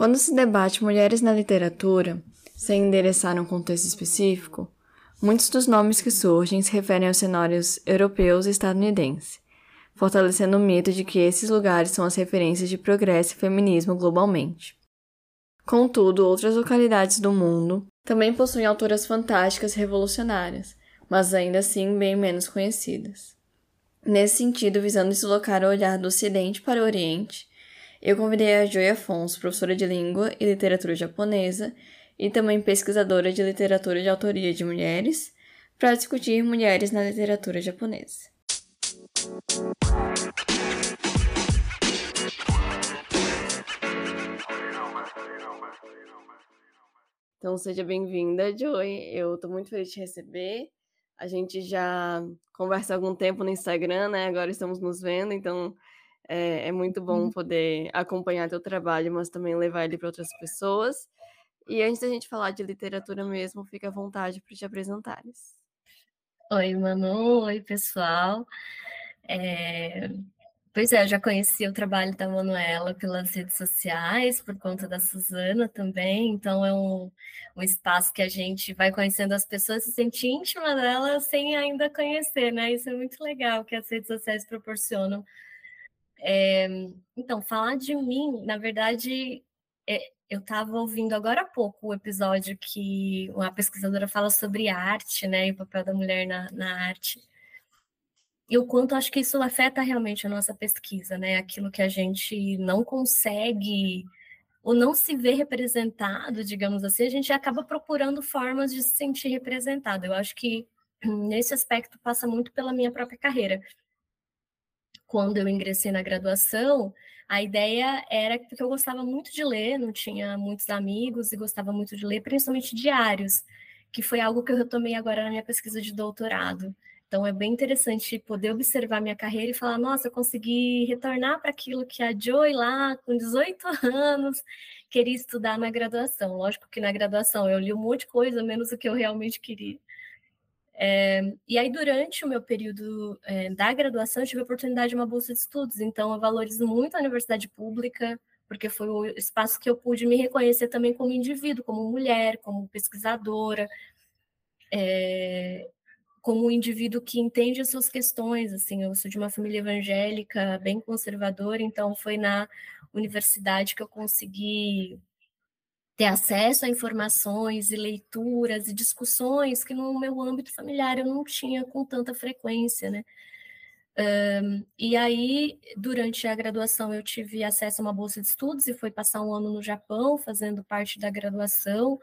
Quando se debate mulheres na literatura, sem endereçar um contexto específico, muitos dos nomes que surgem se referem aos cenários europeus e estadunidenses, fortalecendo o mito de que esses lugares são as referências de progresso e feminismo globalmente. Contudo, outras localidades do mundo também possuem autoras fantásticas e revolucionárias, mas ainda assim bem menos conhecidas. Nesse sentido, visando deslocar o olhar do Ocidente para o Oriente, eu convidei a Joy Afonso, professora de língua e literatura japonesa e também pesquisadora de literatura de autoria de mulheres, para discutir mulheres na literatura japonesa. Então, seja bem-vinda, Joy. Eu estou muito feliz de te receber. A gente já conversa há algum tempo no Instagram, né? Agora estamos nos vendo, então é, é muito bom uhum. poder acompanhar teu trabalho, mas também levar ele para outras pessoas. E antes da gente falar de literatura mesmo, fica à vontade para te apresentares. Oi, Manu. Oi, pessoal. É... Pois é, eu já conheci o trabalho da Manuela pelas redes sociais, por conta da Suzana também, então é um, um espaço que a gente vai conhecendo as pessoas, se sente íntima delas sem ainda conhecer, né? Isso é muito legal que as redes sociais proporcionam. É, então, falar de mim, na verdade, é, eu estava ouvindo agora há pouco o episódio que uma pesquisadora fala sobre arte, né, e o papel da mulher na, na arte e o quanto acho que isso afeta realmente a nossa pesquisa, né? Aquilo que a gente não consegue ou não se vê representado, digamos assim, a gente acaba procurando formas de se sentir representado. Eu acho que nesse aspecto passa muito pela minha própria carreira. Quando eu ingressei na graduação, a ideia era porque eu gostava muito de ler, não tinha muitos amigos e gostava muito de ler, principalmente diários, que foi algo que eu retomei agora na minha pesquisa de doutorado. Então é bem interessante poder observar minha carreira e falar, nossa, eu consegui retornar para aquilo que a Joy lá, com 18 anos, queria estudar na graduação. Lógico que na graduação eu li um monte de coisa, menos o que eu realmente queria. É, e aí, durante o meu período é, da graduação, eu tive a oportunidade de uma bolsa de estudos, então eu valorizo muito a universidade pública, porque foi o espaço que eu pude me reconhecer também como indivíduo, como mulher, como pesquisadora. É, como um indivíduo que entende as suas questões, assim, eu sou de uma família evangélica bem conservadora, então foi na universidade que eu consegui ter acesso a informações e leituras e discussões que no meu âmbito familiar eu não tinha com tanta frequência, né? Um, e aí, durante a graduação, eu tive acesso a uma bolsa de estudos e fui passar um ano no Japão, fazendo parte da graduação.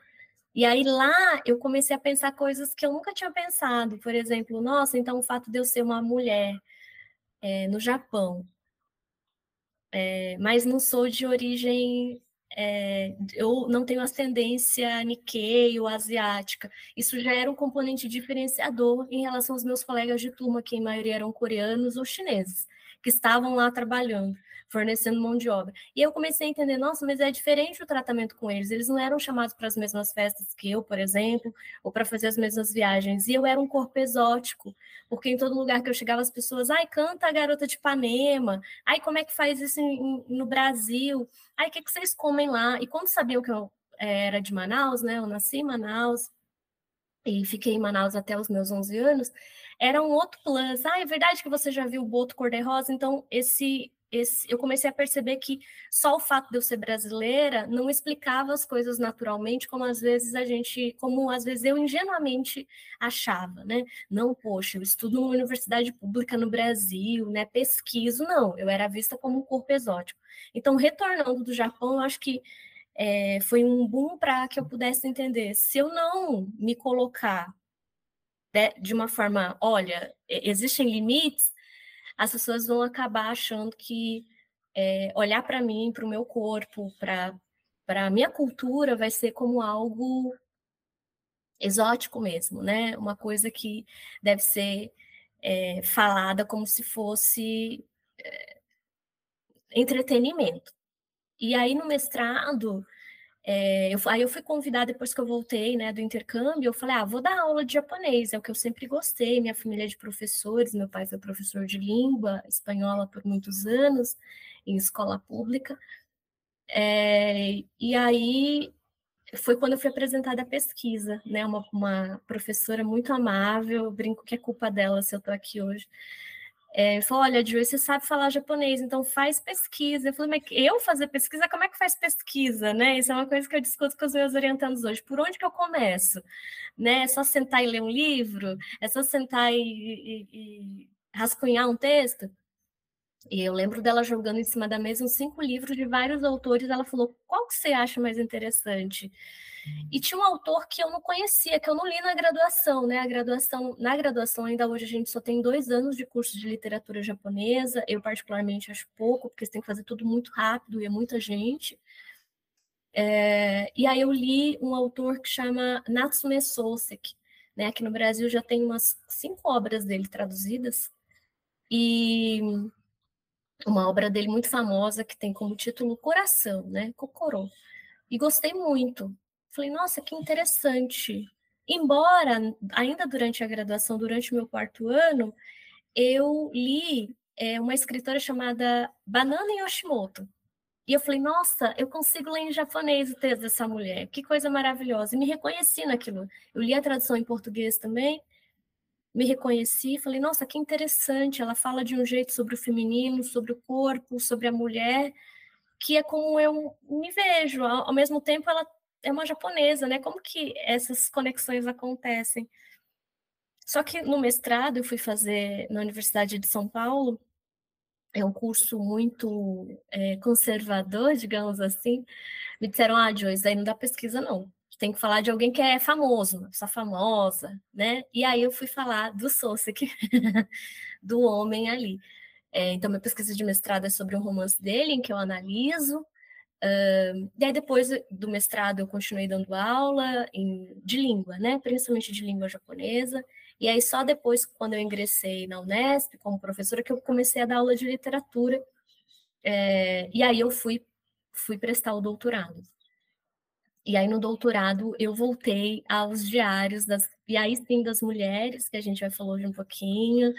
E aí lá eu comecei a pensar coisas que eu nunca tinha pensado. Por exemplo, nossa, então o fato de eu ser uma mulher é, no Japão, é, mas não sou de origem, é, eu não tenho ascendência Nikkei ou asiática. Isso já era um componente diferenciador em relação aos meus colegas de turma, que em maioria eram coreanos ou chineses, que estavam lá trabalhando fornecendo mão de obra. E eu comecei a entender, nossa, mas é diferente o tratamento com eles. Eles não eram chamados para as mesmas festas que eu, por exemplo, ou para fazer as mesmas viagens. E eu era um corpo exótico, porque em todo lugar que eu chegava, as pessoas, ai, canta a garota de Ipanema, ai, como é que faz isso em, no Brasil? Ai, o que, que vocês comem lá? E quando sabiam que eu eh, era de Manaus, né? Eu nasci em Manaus, e fiquei em Manaus até os meus 11 anos, era um outro plus. Ah, é verdade que você já viu o boto cor-de-rosa? Então, esse esse, eu comecei a perceber que só o fato de eu ser brasileira não explicava as coisas naturalmente, como às vezes a gente, como às vezes eu ingenuamente achava, né? Não, poxa, eu estudo numa universidade pública no Brasil, né? Pesquiso, não, eu era vista como um corpo exótico. Então, retornando do Japão, eu acho que é, foi um boom para que eu pudesse entender. Se eu não me colocar de, de uma forma, olha, existem limites, as pessoas vão acabar achando que é, olhar para mim, para o meu corpo, para a minha cultura vai ser como algo exótico mesmo, né? Uma coisa que deve ser é, falada como se fosse é, entretenimento. E aí no mestrado é, eu, aí eu fui convidada depois que eu voltei, né, do intercâmbio, eu falei, ah, vou dar aula de japonês, é o que eu sempre gostei, minha família é de professores, meu pai foi professor de língua espanhola por muitos anos, em escola pública, É, e aí foi quando eu fui apresentada a pesquisa, né? Uma, uma professora muito amável, brinco que é culpa dela se eu estou aqui hoje. É, falou: Olha, Joyce, você sabe falar japonês, então faz pesquisa. Eu falei: Mas eu fazer pesquisa? Como é que faz pesquisa? Né? Isso é uma coisa que eu discuto com os meus orientandos hoje. Por onde que eu começo? Né? É só sentar e ler um livro? É só sentar e, e, e rascunhar um texto? E eu lembro dela jogando em cima da mesa uns cinco livros de vários autores. Ela falou: qual que você acha mais interessante? E tinha um autor que eu não conhecia, que eu não li na graduação, né? A graduação, na graduação, ainda hoje a gente só tem dois anos de curso de literatura japonesa. Eu, particularmente, acho pouco, porque você tem que fazer tudo muito rápido e é muita gente. É, e aí eu li um autor que chama Natsume Soseki, né? Aqui no Brasil já tem umas cinco obras dele traduzidas. E uma obra dele muito famosa que tem como título Coração, né? Kokoro. E gostei muito. Falei, nossa, que interessante. Embora, ainda durante a graduação, durante o meu quarto ano, eu li é, uma escritora chamada Banana Yoshimoto. E eu falei, nossa, eu consigo ler em japonês o texto dessa mulher, que coisa maravilhosa. E me reconheci naquilo. Eu li a tradução em português também, me reconheci, falei, nossa, que interessante, ela fala de um jeito sobre o feminino, sobre o corpo, sobre a mulher, que é como eu me vejo. Ao, mesmo tempo, ela é uma japonesa, né? Como que essas conexões acontecem? Só que no mestrado eu fui fazer na Universidade de São Paulo, é um curso muito é, conservador, digamos assim. Me disseram, ah, Joyce, aí não dá pesquisa, não tem que falar de alguém que é famoso, uma pessoa famosa, né? E aí eu fui falar do Sosek, do homem ali. É, então, minha pesquisa de mestrado é sobre um romance dele, em que eu analiso. Uh, aí, depois do mestrado, eu continuei dando aula em, de língua, né? Principalmente de língua japonesa. E aí, só depois, quando eu ingressei na Unesp como professora, que eu comecei a dar aula de literatura. É, e aí, eu fui, fui prestar o doutorado. E aí, no doutorado, eu voltei aos diários, das, e aí sim das mulheres, que a gente vai falar hoje um pouquinho,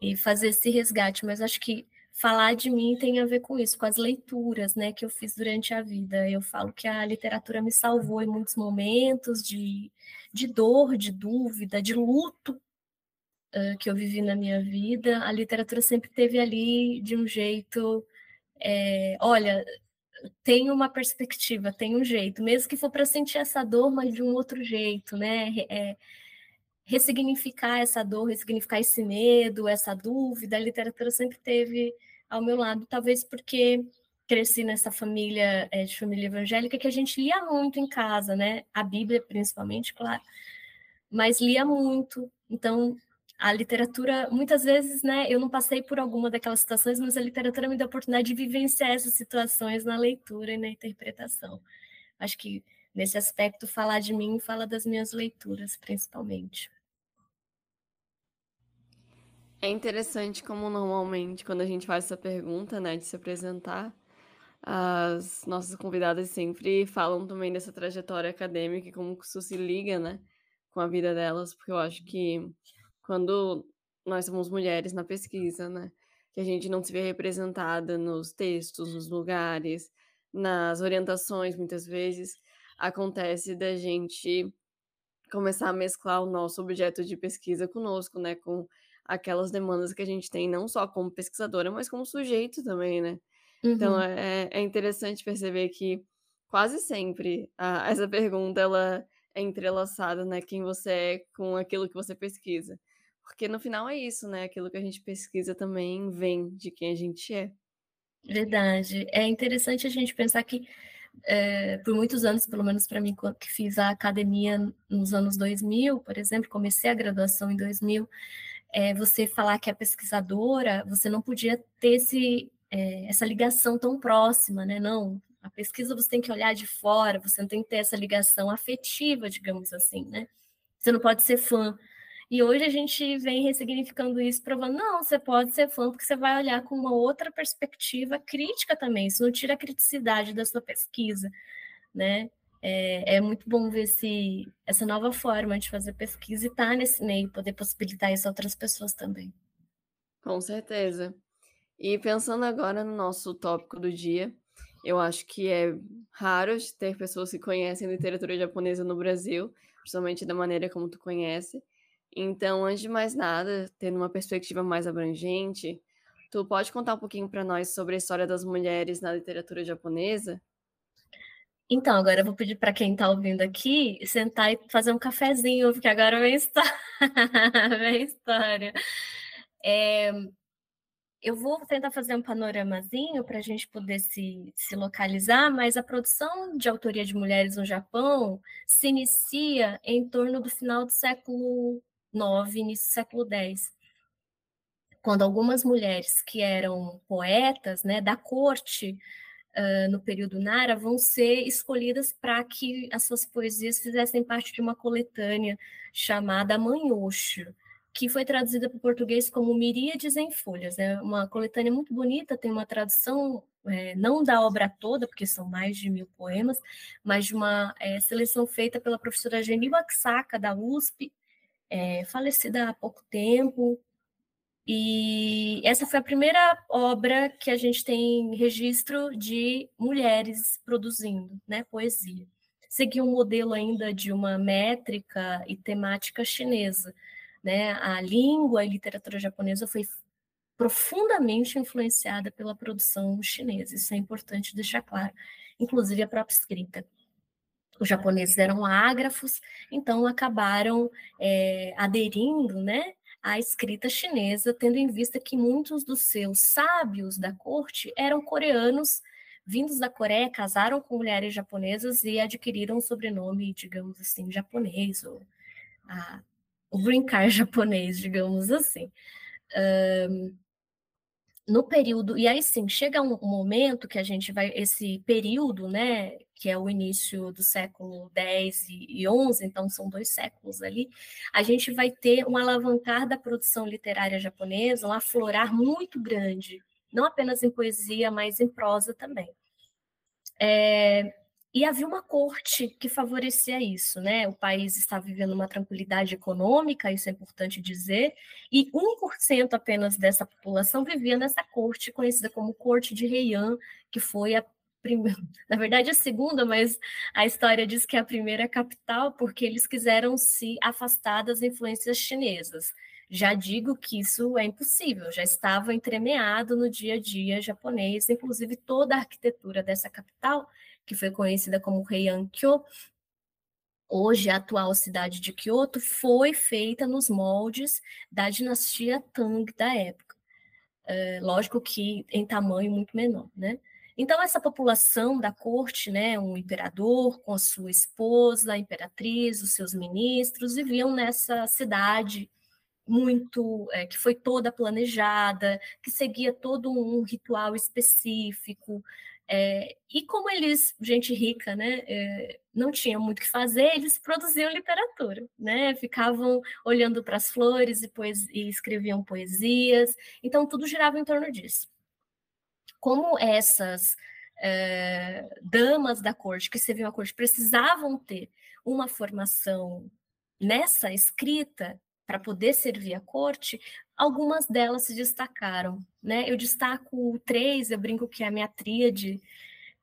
e fazer esse resgate. Mas acho que falar de mim tem a ver com isso, com as leituras né, que eu fiz durante a vida. Eu falo que a literatura me salvou em muitos momentos de, de dor, de dúvida, de luto uh, que eu vivi na minha vida. A literatura sempre teve ali de um jeito. É, olha, tem uma perspectiva, tem um jeito, mesmo que for para sentir essa dor, mas de um outro jeito, né? É, ressignificar essa dor, ressignificar esse medo, essa dúvida. A literatura sempre teve ao meu lado, talvez porque cresci nessa família é, de família evangélica que a gente lia muito em casa, né? A Bíblia, principalmente, claro, mas lia muito. Então, a literatura, muitas vezes, né, eu não passei por alguma daquelas situações, mas a literatura me deu a oportunidade de vivenciar essas situações na leitura e na interpretação. Acho que nesse aspecto falar de mim fala das minhas leituras, principalmente. É interessante como normalmente quando a gente faz essa pergunta, né, de se apresentar, as nossas convidadas sempre falam também dessa trajetória acadêmica e como isso se liga, né, com a vida delas, porque eu acho que quando nós somos mulheres na pesquisa, né? Que a gente não se vê representada nos textos, nos lugares, nas orientações, muitas vezes, acontece da gente começar a mesclar o nosso objeto de pesquisa conosco, né? Com aquelas demandas que a gente tem, não só como pesquisadora, mas como sujeito também, né? Então, uhum. Então, é, é interessante perceber que quase sempre a, essa pergunta, ela é entrelaçada, né? Quem você é com aquilo que você pesquisa. Porque no final é isso, né? Aquilo que a gente pesquisa também vem de quem a gente é. Verdade. É interessante a gente pensar que, é, por muitos anos, pelo menos para mim, que fiz a academia nos anos 2000, por exemplo, comecei a graduação em 2000, é, você falar que é pesquisadora, você não podia ter esse, é, essa ligação tão próxima, né? Não, a pesquisa você tem que olhar de fora, você não tem que ter essa ligação afetiva, digamos assim, né? Você não pode ser fã e hoje a gente vem ressignificando isso, provando, não, você pode ser fã, porque você vai olhar com uma outra perspectiva crítica também, isso não tira a criticidade da sua pesquisa, né? É, é muito bom ver se essa nova forma de fazer pesquisa e estar tá nesse meio, poder possibilitar isso a outras pessoas também. Com certeza. E pensando agora no nosso tópico do dia, Eu acho que é raro ter pessoas que conhecem literatura japonesa no Brasil, principalmente da maneira como tu conhece. Então, antes de mais nada, tendo uma perspectiva mais abrangente, tu pode contar um pouquinho para nós sobre a história das mulheres na literatura japonesa? Então, agora eu vou pedir para quem está ouvindo aqui sentar e fazer um cafezinho, porque agora vem história. história. É, eu vou tentar fazer um panoramazinho para a gente poder se, se localizar, mas a produção de autoria de mulheres no Japão se inicia em torno do final do século IX, início do século X, quando algumas mulheres que eram poetas né, da corte uh, no período Nara vão ser escolhidas para que as suas poesias fizessem parte de uma coletânea chamada Manhocho, que foi traduzida para o português como Miríades em Folhas. É uma coletânea muito bonita, tem uma tradução é, não da obra toda, porque são mais de mil poemas, mas de uma é, seleção feita pela professora Geniba Saka, da USP, é, falecida há pouco tempo, e essa foi a primeira obra que a gente tem registro de mulheres produzindo né, poesia. Seguiu um modelo ainda de uma métrica e temática chinesa. Né? A língua e literatura japonesa foi profundamente influenciada pela produção chinesa, isso é importante deixar claro, inclusive a própria escrita. Os japoneses eram ágrafos, então acabaram é, aderindo né, a escrita chinesa, tendo em vista que muitos dos seus sábios da corte eram coreanos, vindos da Coreia, casaram com mulheres japonesas e adquiriram o sobrenome, digamos assim, japonês, ou a, o green card japonês, digamos assim. Um, no período, e aí sim, chega um, momento que a gente vai, esse período, né, que é o início do século X e XI, então são dois séculos ali, a gente vai ter um alavancar da produção literária japonesa, um aflorar muito grande, não apenas em poesia, mas em prosa também. É, e havia uma corte que favorecia isso, né? O país estava vivendo uma tranquilidade econômica, isso é importante dizer, e 1% apenas dessa população vivia nessa corte, conhecida como Corte de Heian, que foi a primeira, na verdade a segunda, mas a história diz que é a primeira capital, porque eles quiseram se afastar das influências chinesas. Já digo que isso é impossível, já estava entremeado no dia a dia japonês, inclusive toda a arquitetura dessa capital que foi conhecida como Heian-kyo, hoje a atual cidade de Kyoto, foi feita nos moldes da dinastia Tang da época. É, lógico que em tamanho muito menor, né? Então, essa população da corte, né, um imperador com a sua esposa, a imperatriz, os seus ministros, viviam nessa cidade muito, é, que foi toda planejada, que seguia todo um ritual específico, é, e como eles, gente rica, né, é, não tinha muito o que fazer, eles produziam literatura, né, ficavam olhando para as flores e, e escreviam poesias, então tudo girava em torno disso. Como essas é, damas da corte, que serviam à corte, precisavam ter uma formação nessa escrita para poder servir à corte, algumas delas se destacaram. Né? Eu destaco três, eu brinco que é a minha tríade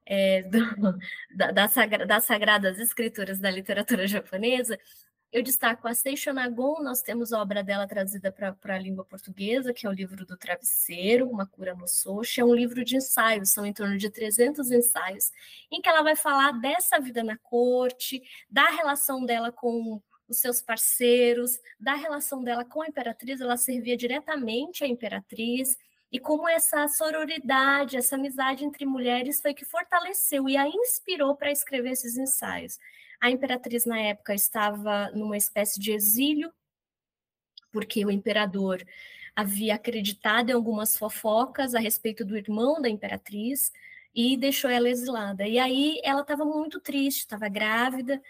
é, do, da, da sagra, das sagradas escrituras da literatura japonesa. Eu destaco a Seisho Nagon, nós temos a obra dela traduzida para a língua portuguesa, que é o livro do travesseiro, Uma Cura no Soshi, é um livro de ensaios, são em torno de 300 ensaios, em que ela vai falar dessa vida na corte, da relação dela com os seus parceiros, da relação dela com a imperatriz, ela servia diretamente à imperatriz, e como essa sororidade, essa amizade entre mulheres foi que fortaleceu e a inspirou para escrever esses ensaios. A imperatriz, na época, estava numa espécie de exílio, porque o imperador havia acreditado em algumas fofocas a respeito do irmão da imperatriz e deixou ela exilada. E aí ela estava muito triste, estava grávida,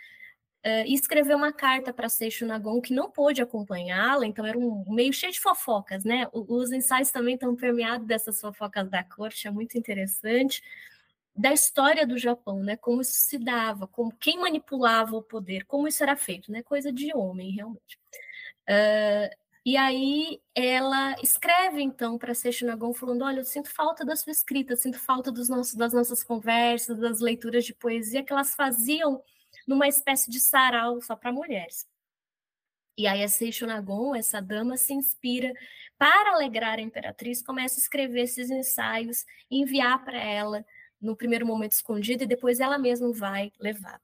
Uh, escreveu uma carta para Seixo Nagon, que não pôde acompanhá-la, então era um meio cheio de fofocas, né? Os ensaios também estão permeados dessas fofocas da corte, é muito interessante. Da história do Japão, né? Como isso se dava, como quem manipulava o poder, como isso era feito, né? Coisa de homem, realmente. Uh, E aí ela escreve então para Seixunagon falando: "Olha, eu sinto falta da sua escrita, sinto falta dos nossos, das nossas conversas, das leituras de poesia que elas faziam numa espécie de sarau só para mulheres". E aí a Seixunagon, essa dama, se inspira para alegrar a imperatriz, começa a escrever esses ensaios, enviar para ela no primeiro momento escondido e depois ela mesma vai levar.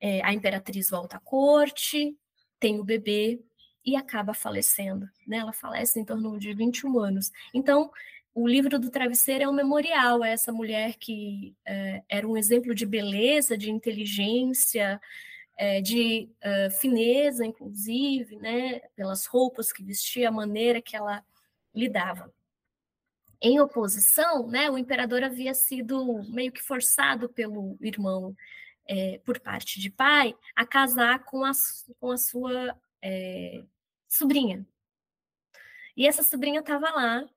É, a imperatriz volta à corte, tem o bebê, e acaba falecendo. Né? Ela falece em torno de 21 anos. Então, o livro do travesseiro é um memorial a essa mulher que é, era um exemplo de beleza, de inteligência, é, de fineza, inclusive, né? pelas roupas que vestia, a maneira que ela lidava. Em oposição, né, o imperador havia sido meio que forçado pelo irmão, é, por parte de pai, a casar com a, com a sua é, sobrinha. E essa sobrinha estava lá.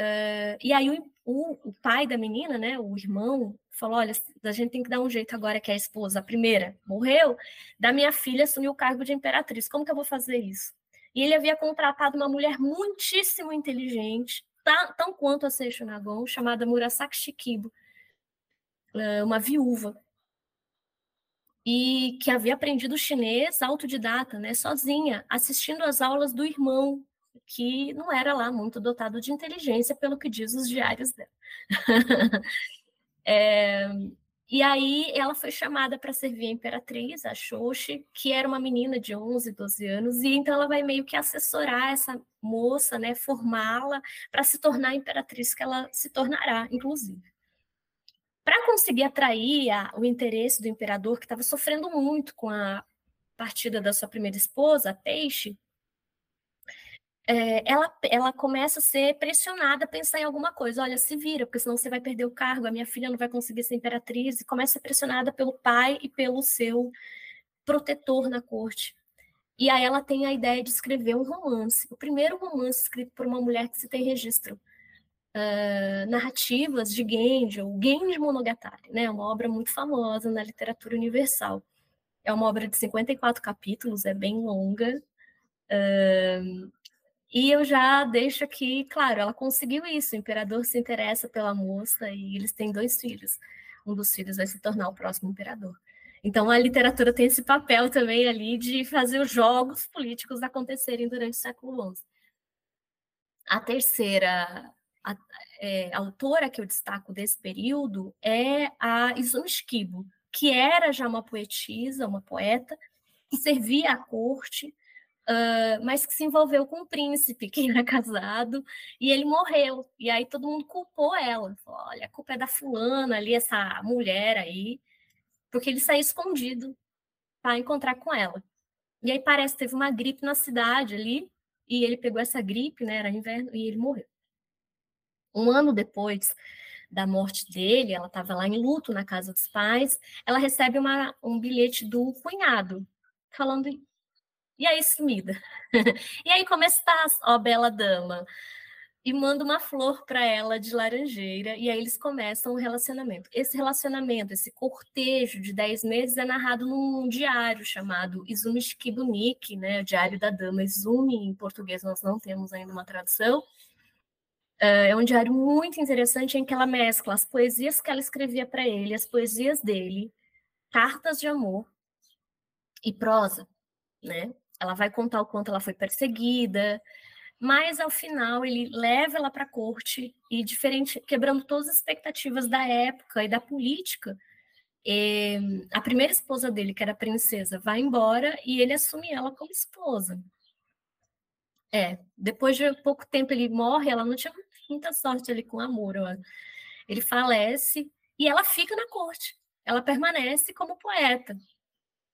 Uh, e aí o, o, pai da menina, né, o irmão, falou: olha, a gente tem que dar um jeito agora que a esposa, a primeira, morreu, da minha filha assumir o cargo de imperatriz. Como que eu vou fazer isso? E ele havia contratado uma mulher muitíssimo inteligente, tá, tão quanto a Seixo Nagon, chamada Murasaki Shikibu, uma viúva, e que havia aprendido chinês autodidata, né, sozinha, assistindo às aulas do irmão, que não era lá muito dotado de inteligência, pelo que diz os diários dela. é, e aí ela foi chamada para servir a imperatriz, a Xoxi, que era uma menina de 11, 12 anos, e então ela vai meio que assessorar essa moça, né, formá-la para se tornar a imperatriz que ela se tornará, inclusive. Para conseguir atrair a, o interesse do imperador, que estava sofrendo muito com a partida da sua primeira esposa, a Peixe, é, ela, ela começa a ser pressionada a pensar em alguma coisa. Olha, se vira, porque senão você vai perder o cargo, a minha filha não vai conseguir ser imperatriz. E começa a ser pressionada pelo pai e pelo seu protetor na corte. E aí ela tem a ideia de escrever um romance. O primeiro romance escrito por uma mulher que se tem registro uh, narrativas de Genji, ou Genji Monogatari, né? uma obra muito famosa na literatura universal. É uma obra de 54 capítulos, é bem longa. Uh, e eu já deixo aqui, claro, ela conseguiu isso. O imperador se interessa pela moça e eles têm dois filhos. Um dos filhos vai se tornar o próximo imperador. Então a literatura tem esse papel também ali de fazer os jogos políticos acontecerem durante o século XI. A terceira a, é, autora que eu destaco desse período é a Izumi que era já uma poetisa, uma poeta, que servia à corte, mas que se envolveu com um príncipe que era casado, e ele morreu. E aí todo mundo culpou ela. Olha, a culpa é da fulana ali, essa mulher aí, porque ele saiu escondido para encontrar com ela. E aí parece que teve uma gripe na cidade ali, e ele pegou essa gripe, né, era inverno, e ele morreu. Um ano depois da morte dele, ela estava lá em luto na casa dos pais, ela recebe uma, um bilhete do cunhado, falando, e aí, sumida? e aí, como estás, ó bela dama? E manda uma flor para ela de laranjeira, e aí eles começam um relacionamento. Esse relacionamento, esse cortejo de 10 meses é narrado num diário chamado Izumi Shikibuniki, né, o Diário da Dama Izumi, em português nós não temos ainda uma tradução, é um diário muito interessante em que ela mescla as poesias que ela escrevia para ele, as poesias dele, cartas de amor e prosa, né? Ela vai contar o quanto ela foi perseguida, mas ao final ele leva ela para a corte e diferente, quebrando todas as expectativas da época e da política. E a primeira esposa dele, que era princesa, vai embora e ele assume ela como esposa. É, depois de pouco tempo ele morre, ela não tinha muita sorte ali com amor. Ó. Ele falece e ela fica na corte. Ela permanece como poeta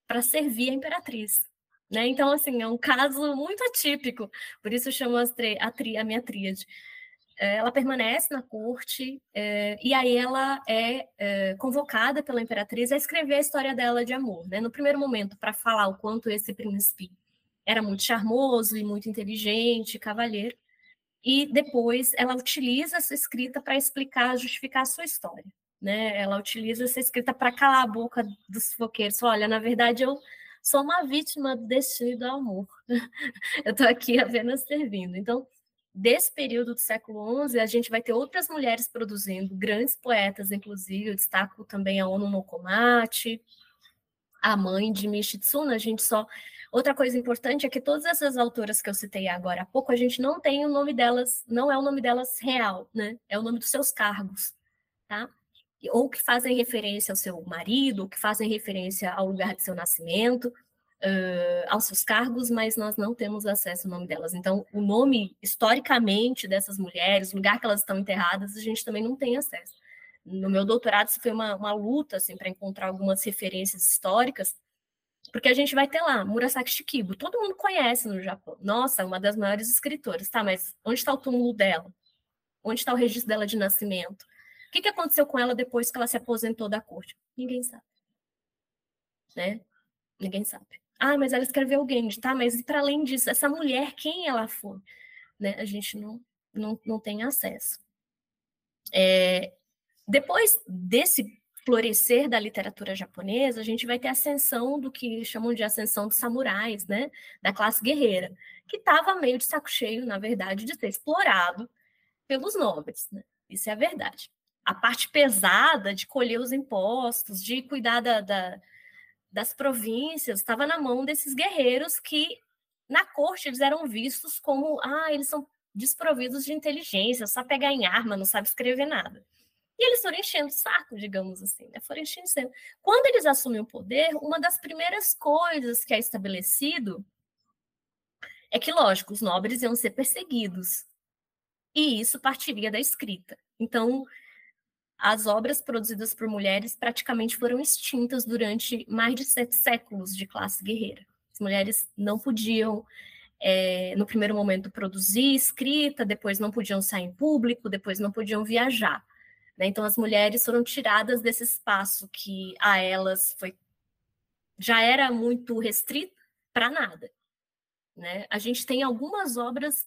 para servir a imperatriz. Né? Então, assim, é um caso muito atípico, por isso eu chamo a, tri, a minha tríade. É, ela permanece na corte é, e aí ela é, é, convocada pela imperatriz a escrever a história dela de amor. Né? No primeiro momento, para falar o quanto esse príncipe era muito charmoso e muito inteligente, cavalheiro e depois ela utiliza essa escrita para explicar, justificar a sua história. Né? Ela utiliza essa escrita para calar a boca dos foqueiros. Olha, na verdade, eu sou uma vítima do destino e do amor. eu estou aqui apenas servindo. Então, desse período do século XI, a gente vai ter outras mulheres produzindo, grandes poetas, inclusive, eu destaco também a Ono Nokomachi, a mãe de Mishitsuna, a gente só... Outra coisa importante é que todas essas autoras que eu citei agora há pouco, a gente não tem o nome delas, não é o nome delas real, né? É o nome dos seus cargos, tá? Ou que fazem referência ao seu marido, ou que fazem referência ao lugar de seu nascimento, uh, aos seus cargos, mas nós não temos acesso ao nome delas. Então, o nome, historicamente, dessas mulheres, o lugar que elas estão enterradas, a gente também não tem acesso. No meu doutorado, isso foi uma, uma luta assim, para encontrar algumas referências históricas, porque a gente vai ter lá Murasaki Shikibu, todo mundo conhece no Japão. Nossa, uma das maiores escritoras, tá? Mas onde está o túmulo dela? Onde está o registro dela de nascimento? O que, que aconteceu com ela depois que ela se aposentou da corte? Ninguém sabe. Né? Ninguém sabe. Ah, mas ela escreveu alguém, tá? Mas para além disso, essa mulher, quem ela foi? Né? A gente não, não, não tem acesso. É, depois desse florescer da literatura japonesa, a gente vai ter a ascensão do que chamam de ascensão dos samurais, né? Da classe guerreira, que estava meio de saco cheio, na verdade, de ser explorado pelos nobres, né? Isso é a verdade. A parte pesada de colher os impostos, de cuidar da, da das províncias estava na mão desses guerreiros que na corte eles eram vistos como ah, eles são desprovidos de inteligência, só pegar em arma, não sabe escrever nada. E eles foram enchendo o saco, digamos assim, né? foram enchendo. Quando eles assumem o poder, uma das primeiras coisas que é estabelecido é que, lógico, os nobres iam ser perseguidos. E isso partiria da escrita. Então, as obras produzidas por mulheres praticamente foram extintas durante mais de sete séculos de classe guerreira. As mulheres não podiam, é, no primeiro momento, produzir escrita, depois não podiam sair em público, depois não podiam viajar. Né? Então, as mulheres foram tiradas desse espaço que a elas foi já era muito restrito para nada. Né? A gente tem algumas obras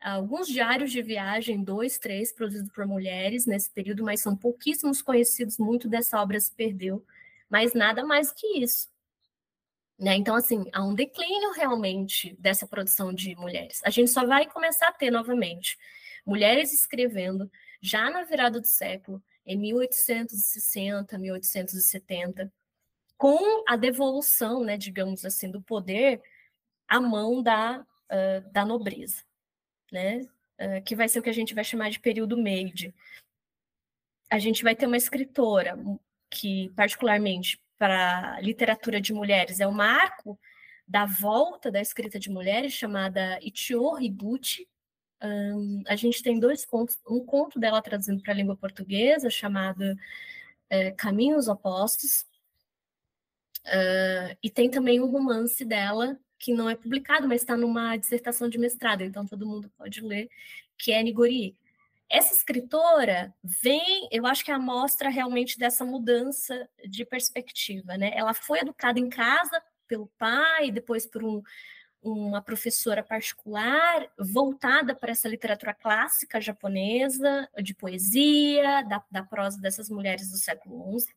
alguns diários de viagem, dois, três, produzidos por mulheres nesse período, mas são pouquíssimos conhecidos, muito dessa obra se perdeu, mas nada mais que isso. Né? Então, assim, há um declínio realmente dessa produção de mulheres. A gente só vai começar a ter novamente mulheres escrevendo já na virada do século, em 1860, 1870, com a devolução, né, digamos assim, do poder à mão da, uh, da nobreza né? Uh, que vai ser o que a gente vai chamar de período Meiji. A gente vai ter uma escritora que, particularmente para literatura de mulheres, é o marco da volta da escrita de mulheres, chamada Ichio Higuchi. Um, a gente tem dois contos, um conto dela traduzindo para a língua portuguesa, chamado é, Caminhos Opostos, uh, e tem também um romance dela, que não é publicado, mas está numa dissertação de mestrado, então todo mundo pode ler, que é Nigori. Essa escritora vem, eu acho que é a mostra realmente dessa mudança de perspectiva, né? Ela foi educada em casa pelo pai, depois por um, uma professora particular, voltada para essa literatura clássica japonesa, de poesia, da, da prosa dessas mulheres do século XI.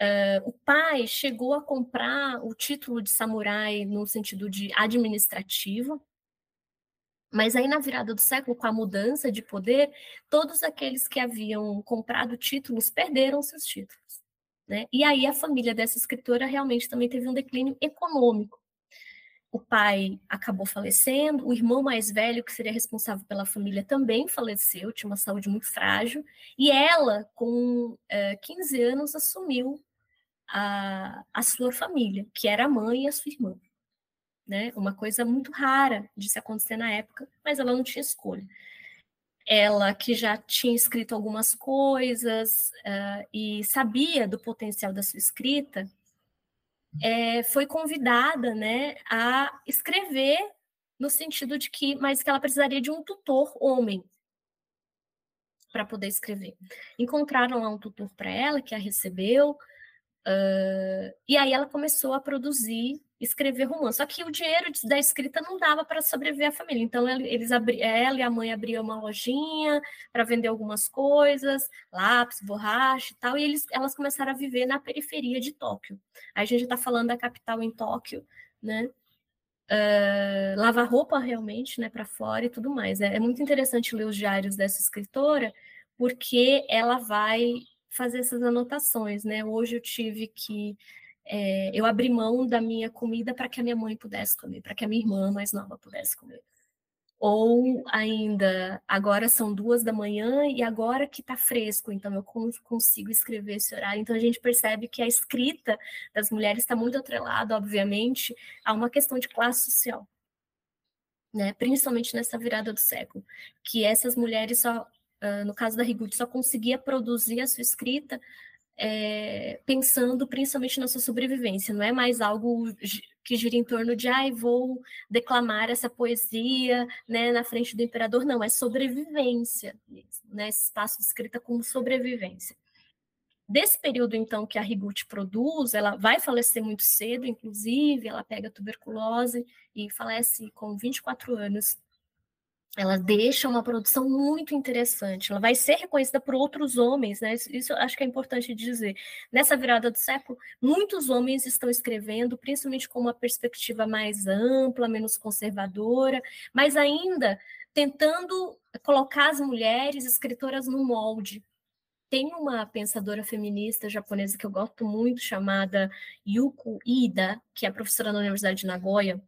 Uh, o pai chegou a comprar o título de samurai no sentido de administrativo, mas aí na virada do século, com a mudança de poder, todos aqueles que haviam comprado títulos perderam seus títulos. Né? E aí a família dessa escritora realmente também teve um declínio econômico. O pai acabou falecendo, o irmão mais velho, que seria responsável pela família, também faleceu, tinha uma saúde muito frágil, e ela, com uh, eh, 15 anos, assumiu a, a sua família, que era a mãe e a sua irmã. Né? Uma coisa muito rara de se acontecer na época, mas ela não tinha escolha. Ela, que já tinha escrito algumas coisas uh, e sabia do potencial da sua escrita, é, foi convidada né, a escrever no sentido de que, mas que ela precisaria de um tutor homem para poder escrever. Encontraram lá um tutor para ela, que a recebeu, Uh, e aí ela começou a produzir, escrever romance. Só que o dinheiro da escrita não dava para sobreviver à família. Então eles abri, ela e a mãe abriam uma lojinha para vender algumas coisas, lápis, borracha e tal. E eles, elas começaram a viver na periferia de Tóquio. Aí a gente está falando da capital em Tóquio, né? Uh, lavar roupa realmente, né, para fora e tudo mais. É, é muito interessante ler os diários dessa escritora, porque ela vai fazer essas anotações, né? Hoje eu tive que é, eu abri mão da minha comida para que a minha mãe pudesse comer, para que a minha irmã mais nova pudesse comer. Ou ainda, agora são duas da manhã e agora que está fresco, então eu consigo escrever esse horário. Então a gente percebe que a escrita das mulheres está muito atrelada, obviamente, a uma questão de classe social. Né, principalmente nessa virada do século, que essas mulheres só uh, no caso da Higuchi, só conseguia produzir a sua escrita é, pensando principalmente na sua sobrevivência, não é mais algo que gira em torno de, ai, ah, vou declamar essa poesia né, na frente do imperador, não, é sobrevivência, né, esse espaço de escrita como sobrevivência. Desse período, então, que a Higuchi produz, ela vai falecer muito cedo, inclusive, ela pega tuberculose e falece com 24 anos ela deixa uma produção muito interessante. Ela vai ser reconhecida por outros homens, né? Isso, acho que é importante dizer. Nessa virada do século, muitos homens estão escrevendo, principalmente com uma perspectiva mais ampla, menos conservadora, mas ainda tentando colocar as mulheres escritoras no molde. Tem uma pensadora feminista japonesa que eu gosto muito, chamada Yuko Ida, que é professora na Universidade de Nagoya,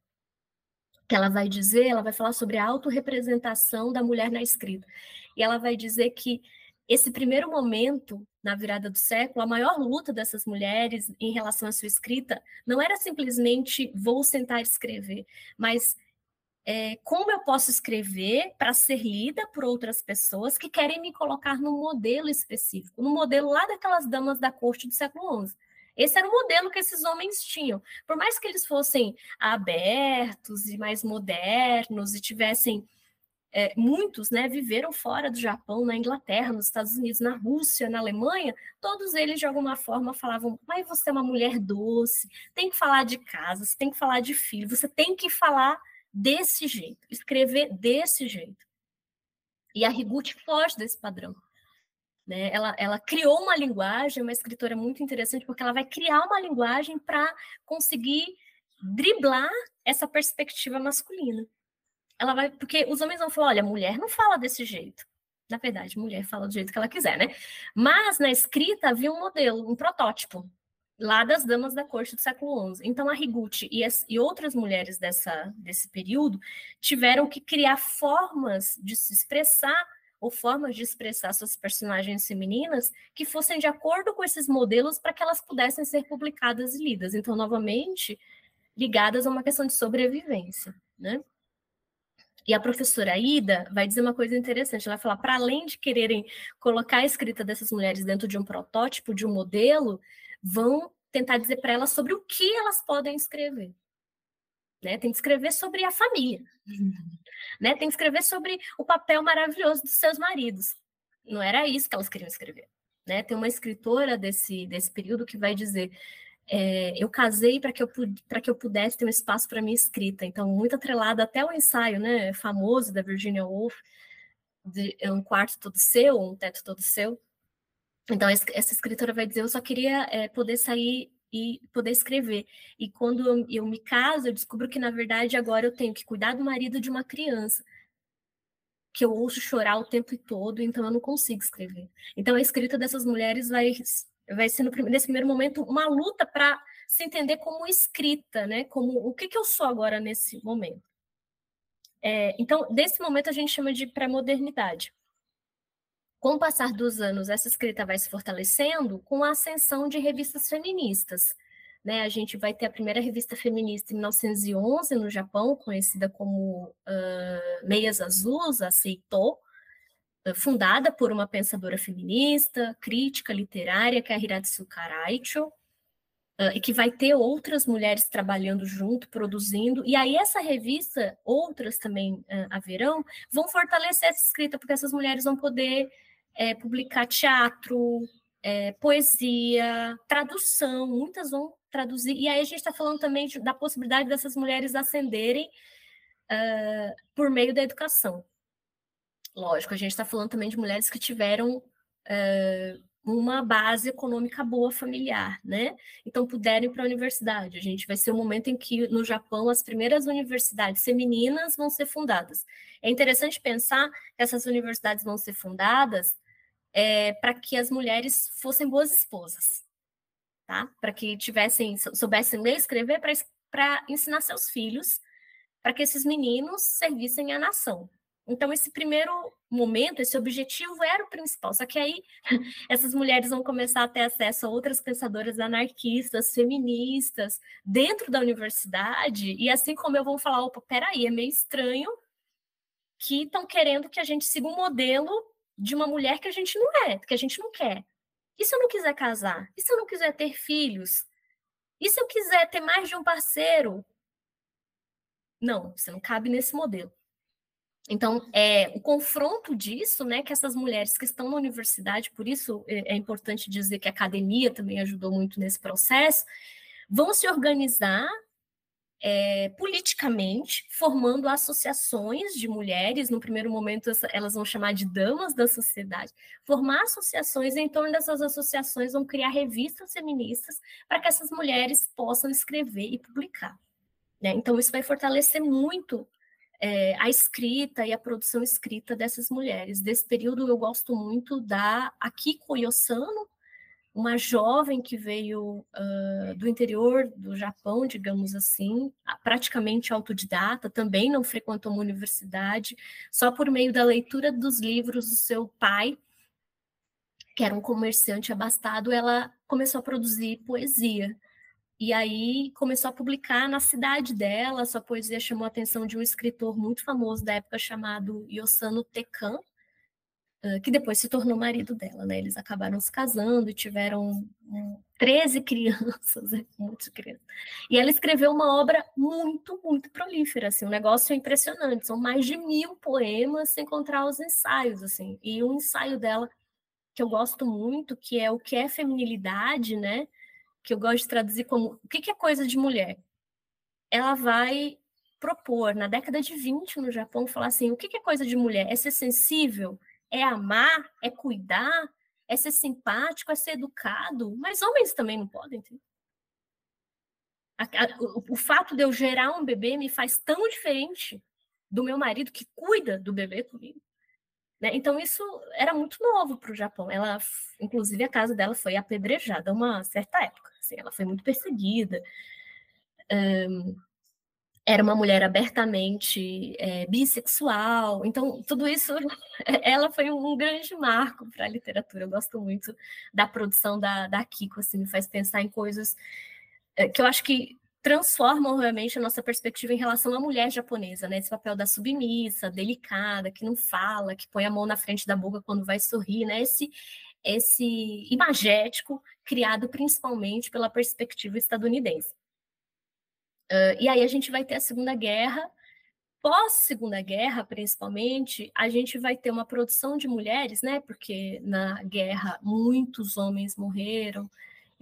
que ela vai dizer, ela vai falar sobre a autorrepresentação da mulher na escrita. E ela vai dizer que esse primeiro momento, na virada do século, a maior luta dessas mulheres em relação à sua escrita não era simplesmente vou sentar e escrever, mas é, como eu posso escrever para ser lida por outras pessoas que querem me colocar num modelo específico, no modelo lá daquelas damas da corte do século XI. Esse era o modelo que esses homens tinham. Por mais que eles fossem abertos e mais modernos e tivessem é, muitos, né, viveram fora do Japão, na Inglaterra, nos Estados Unidos, na Rússia, na Alemanha, todos eles de alguma forma falavam: "Mas você é uma mulher doce, tem que falar de casa, você tem que falar de filho, você tem que falar desse jeito, escrever desse jeito". E a Higuchi foge desse padrão. Né? Ela, ela criou uma linguagem, uma escritora muito interessante, porque ela vai criar uma linguagem para conseguir driblar essa perspectiva masculina. Ela vai, porque os homens vão falar: olha, mulher não fala desse jeito. Na verdade, mulher fala do jeito que ela quiser, né? Mas na escrita havia um modelo, um protótipo, lá das damas da corte do século XI. Então a Higuchi e, as, e outras mulheres dessa, desse período tiveram que criar formas de se expressar ou formas de expressar suas personagens femininas que fossem de acordo com esses modelos para que elas pudessem ser publicadas e lidas. Então, novamente, ligadas a uma questão de sobrevivência, né? E a professora Ida vai dizer uma coisa interessante. Ela vai falar, para além de quererem colocar a escrita dessas mulheres dentro de um protótipo, de um modelo, vão tentar dizer para elas sobre o que elas podem escrever. Né? Tem que escrever sobre a família. Né? Tem que escrever sobre o papel maravilhoso dos seus maridos. Não era isso que elas queriam escrever. Né? Tem uma escritora desse, desse período que vai dizer: é, eu casei para que eu, que eu pudesse ter um espaço para minha escrita. Então, muito atrelada até o ensaio né, famoso da Virginia Woolf, de é um quarto todo seu, um teto todo seu. Então, essa escritora vai dizer: eu só queria é, poder sair e poder escrever. E quando eu, eu me caso, eu descubro que, na verdade, agora eu tenho que cuidar do marido de uma criança que eu ouço chorar o tempo todo, então eu não consigo escrever. Então a escrita dessas mulheres vai, vai ser, no, nesse primeiro momento, uma luta para se entender como escrita, né? Como o que, que eu sou agora nesse momento. É, então, desse momento a gente chama de pré-modernidade. Com o passar dos anos, essa escrita vai se fortalecendo com a ascensão de revistas feministas. Né, a gente vai ter a primeira revista feminista em 1911 no Japão, conhecida como uh, Meias Azuis, aceitou, uh, fundada por uma pensadora feminista, crítica literária, que é a Hiratsu Karaicho, uh, e que vai ter outras mulheres trabalhando junto, produzindo. E aí essa revista, outras também haverão, vão fortalecer essa escrita, porque essas mulheres vão poder é, publicar teatro, é, poesia, tradução, muitas vão traduzir. E aí a gente está falando também de, da possibilidade dessas mulheres ascenderem uh, por meio da educação. Lógico, a gente está falando também de mulheres que tiveram uh, uma base econômica boa familiar, né? Então puderam ir para a universidade. A gente vai ser o momento em que no Japão as primeiras universidades femininas vão ser fundadas. É interessante pensar que essas universidades vão ser fundadas é, para que as mulheres fossem boas esposas, tá? Para que tivessem soubessem ler e escrever para ensinar seus filhos, para que esses meninos servissem à nação. Então, esse primeiro momento, esse objetivo era o principal. Só que aí essas mulheres vão começar a ter acesso a outras pensadoras anarquistas, feministas, dentro da universidade, e assim como eu vou falar, opa, peraí, é meio estranho que estão querendo que a gente siga um modelo de uma mulher que a gente não é, que a gente não quer. E se eu não quiser casar? E se eu não quiser ter filhos? E se eu quiser ter mais de um parceiro? Não, você não cabe nesse modelo. Então, é, o confronto disso, né, que essas mulheres que estão na universidade, por isso é, é importante dizer que a academia também ajudou muito nesse processo, vão se organizar é, politicamente, formando associações de mulheres. No primeiro momento, elas vão chamar de damas da sociedade. Formar associações, em torno dessas associações, vão criar revistas feministas para que essas mulheres possam escrever e publicar. Né? Então, isso vai fortalecer muito é, a escrita e a produção escrita dessas mulheres. Desse período eu gosto muito da Akiko Yosano, uma jovem que veio uh, do interior do Japão, digamos assim, praticamente autodidata, também não frequentou uma universidade, só por meio da leitura dos livros do seu pai, que era um comerciante abastado, ela começou a produzir poesia. E aí começou a publicar na cidade dela. Sua poesia chamou a atenção de um escritor muito famoso da época chamado Yosano Tekan, que depois se tornou marido dela, né? Eles acabaram se casando e tiveram 13 crianças, é muitas crianças. E ela escreveu uma obra muito, muito prolífera, assim, um negócio impressionante. São mais de mil poemas, sem contar os ensaios, assim. E um ensaio dela que eu gosto muito, que é o que é feminilidade, né? que eu gosto de traduzir como o que é coisa de mulher. Ela vai propor, na década de 20 no Japão, falar assim: o que é coisa de mulher? É ser sensível? É amar? É cuidar? É ser simpático? É ser educado? Mas homens também não podem o fato de eu gerar um bebê me faz tão diferente do meu marido que cuida do bebê comigo. Né? Então, isso era muito novo para o Japão. Ela, inclusive, a casa dela foi apedrejada uma certa época. Assim, ela foi muito perseguida. Um, era uma mulher abertamente é, bissexual. Então, tudo isso, ela foi um, grande marco para a literatura. Eu gosto muito da produção da, da Kiko, assim, me faz pensar em coisas é, que eu acho que transformam realmente a nossa perspectiva em relação à mulher japonesa, né? Esse papel da submissa, delicada, que não fala, que põe a mão na frente da boca quando vai sorrir, né? Esse esse imagético criado principalmente pela perspectiva estadunidense. Uh, e aí a gente vai ter a Segunda Guerra. Pós Segunda Guerra, principalmente, a gente vai ter uma produção de mulheres, né? Porque na guerra muitos homens morreram,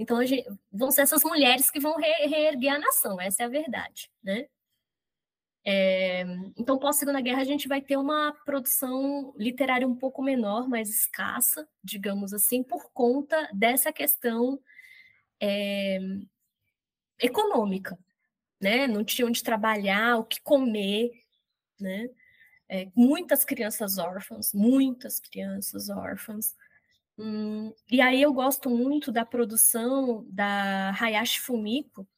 então, gente, vão ser essas mulheres que vão re reerguer a nação, essa é a verdade, né? É, então, pós-segunda guerra, a gente vai ter uma produção literária um pouco menor, mais escassa, digamos assim, por conta dessa questão é, econômica, né? Não tinha onde trabalhar, o que comer, né? É, muitas crianças órfãs, muitas crianças órfãs, Hum, e aí eu gosto muito da produção da Hayashi Fumiko.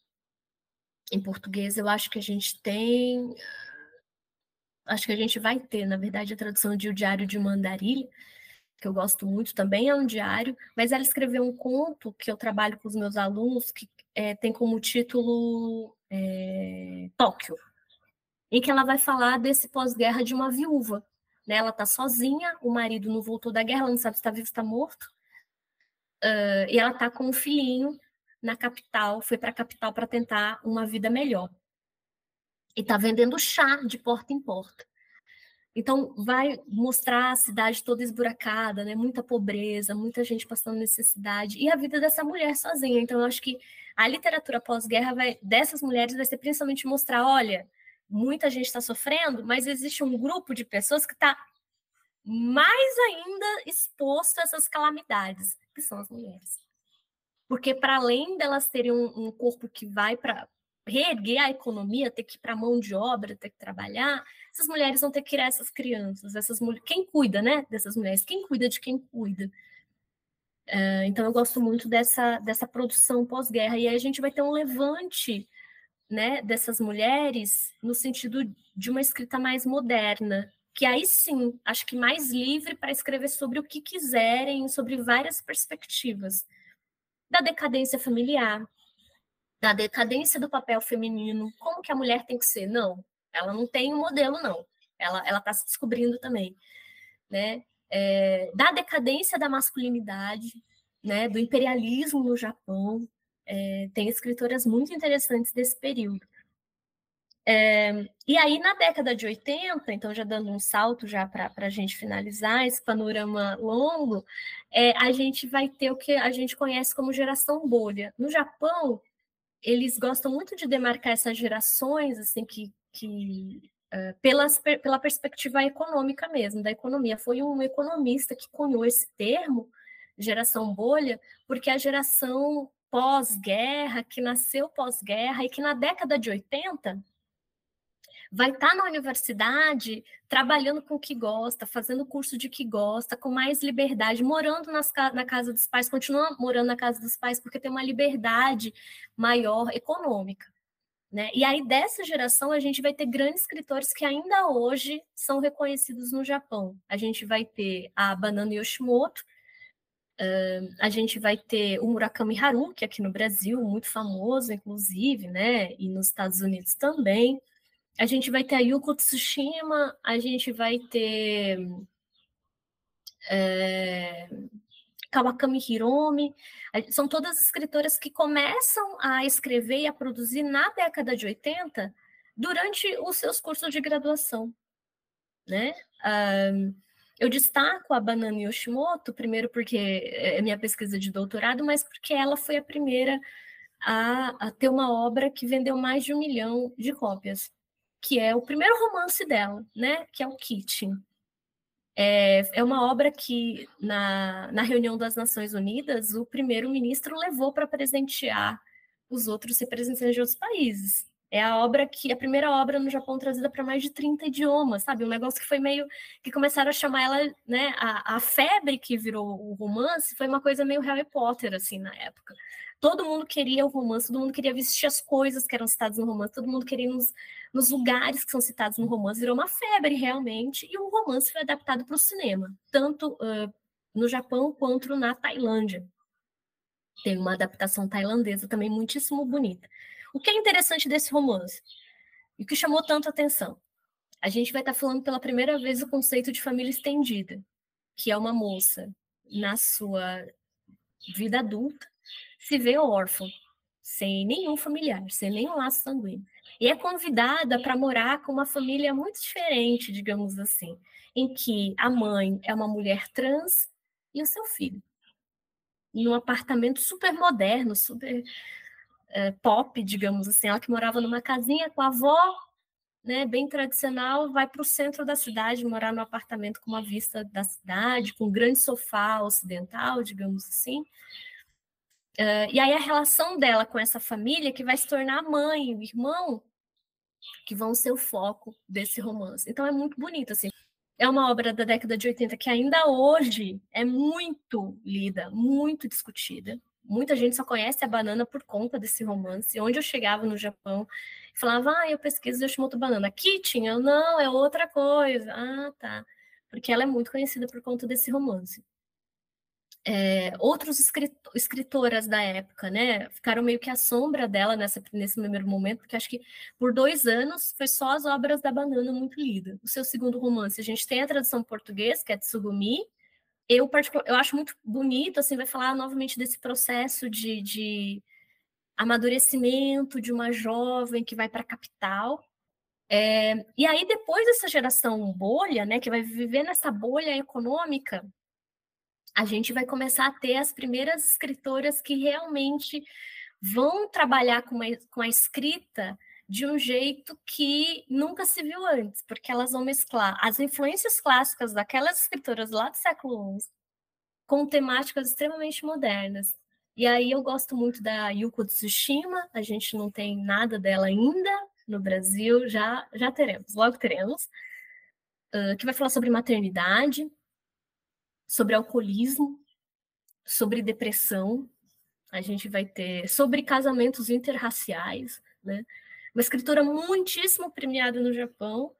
Em português, eu acho que a gente tem. Acho que a gente vai ter, na verdade, a tradução de O Diário de Mandarilha, que eu gosto muito, também é um diário, mas ela escreveu um conto que eu trabalho com os meus alunos, que é, tem como título é, Tóquio, em que ela vai falar desse pós-guerra de uma viúva, né? Ela está sozinha, o marido não voltou da guerra, ela não sabe se está vivo ou está morto. Uh, e ela está com um filhinho na capital, foi para a capital para tentar uma vida melhor. E está vendendo chá de porta em porta. Então, vai mostrar a cidade toda esburacada, né? Muita pobreza, muita gente passando necessidade, e a vida dessa mulher sozinha. Então, eu acho que a literatura pós-guerra dessas mulheres vai ser principalmente mostrar: olha, muita gente está sofrendo, mas existe um grupo de pessoas que está mais ainda exposto a essas calamidades, que são as mulheres. Porque, para além delas terem um, um corpo que vai para reerguer a economia, ter que ir para a mão de obra, ter que trabalhar, essas mulheres vão ter que criar essas crianças, essas mulheres, quem cuida, né, dessas mulheres, quem cuida de quem cuida. Uh, então eu gosto muito dessa, dessa produção pós-guerra e aí a gente vai ter um levante, né, dessas mulheres no sentido de uma escrita mais moderna, que aí sim, acho que mais livre para escrever sobre o que quiserem, sobre várias perspectivas da decadência familiar, da decadência do papel feminino, como que a mulher tem que ser? Não, ela não tem um modelo, não. Ela está se descobrindo também, né? É, da decadência da masculinidade, né? Do imperialismo no Japão, é, tem escritoras muito interessantes desse período. É, e aí, na década de 80, então já dando um salto já para a gente finalizar esse panorama longo, é, a gente vai ter o que a gente conhece como geração bolha. No Japão, eles gostam muito de demarcar essas gerações, assim, que, que uh, pelas, pela perspectiva econômica mesmo, da economia. Foi um economista que cunhou esse termo, geração bolha, porque a geração pós-guerra, que nasceu pós-guerra e que na década de 80 vai estar tá na universidade trabalhando com o que gosta, fazendo curso de que gosta, com mais liberdade, morando nas, na casa dos pais, continua morando na casa dos pais porque tem uma liberdade maior econômica. Né? E aí, dessa geração, a gente vai ter grandes escritores que ainda hoje são reconhecidos no Japão. A gente vai ter a Banana Yoshimoto, uh, a gente vai ter o Murakami Haruki aqui no Brasil, muito famoso, inclusive, né? e nos Estados Unidos também a gente vai ter a Yuko Tsushima, a gente vai ter é, Kawakami Hiromi, são todas escritoras que começam a escrever e a produzir na década de 80 durante os seus cursos de graduação, né? Um, eu destaco a Banana Yoshimoto, primeiro porque é minha pesquisa de doutorado, mas porque ela foi a primeira a, a ter uma obra que vendeu mais de um milhão de cópias que é o primeiro romance dela, né? Que é o Kitchen. É, é uma obra que, na, na reunião das Nações Unidas, o primeiro-ministro levou para presentear os outros representantes de outros países. É a obra que a primeira obra no Japão trazida para mais de 30 idiomas, sabe? Um negócio que foi meio que começaram a chamar ela, né? A, a febre que virou o romance foi uma coisa meio Harry Potter assim na época todo mundo queria o romance, todo mundo queria vestir as coisas que eram citadas no romance, todo mundo queria nos, nos lugares que são citados no romance, virou uma febre realmente, e o romance foi adaptado para o cinema, tanto uh, no Japão quanto na Tailândia. Tem uma adaptação tailandesa também muitíssimo bonita. O que é interessante desse romance? E o que chamou tanto atenção? A gente vai estar falando pela primeira vez o conceito de família estendida, que é uma moça na sua vida adulta se vê órfã, sem nenhum familiar, sem nenhum laço sanguíneo. E é convidada para morar com uma família muito diferente, digamos assim, em que a mãe é uma mulher trans e o seu filho. Em um apartamento super moderno, super é, pop, digamos assim. Ela que morava numa casinha com a avó, né, bem tradicional, vai para o centro da cidade, morar num apartamento com uma vista da cidade, com um grande sofá ocidental, digamos assim. Uh, e aí a relação dela com essa família que vai se tornar mãe o irmão que vão ser o foco desse romance. Então é muito bonito, assim. É uma obra da década de 80 que ainda hoje é muito lida, muito discutida. Muita gente só conhece a banana por conta desse romance. Onde eu chegava no Japão, falava, ah, eu pesquiso Yoshimoto Banana. Kitchen? Eu, não, é outra coisa. Ah, tá. Porque ela é muito conhecida por conta desse romance é, outros escritoras da época, né, ficaram meio que à sombra dela nessa, nesse primeiro momento, porque acho que por dois anos foi só as obras da Banana muito lida. O seu segundo romance, a gente tem a tradução em português, que é Tsugumi, eu, eu acho muito bonito, assim, vai falar novamente desse processo de, de amadurecimento de uma jovem que vai para a capital, É, e aí, depois dessa geração bolha, né, que vai viver nessa bolha econômica, a gente vai começar a ter as primeiras escritoras que realmente vão trabalhar com, uma, com a escrita de um jeito que nunca se viu antes, porque elas vão mesclar as influências clássicas daquelas escritoras lá do século XI com temáticas extremamente modernas. E aí eu gosto muito da Yuko Tsushima, a gente não tem nada dela ainda no Brasil, já, já teremos, logo teremos, uh, que vai falar sobre maternidade, sobre alcoolismo, sobre depressão, a gente vai ter sobre casamentos interraciais, né? Uma escritora muitíssimo premiada no Japão,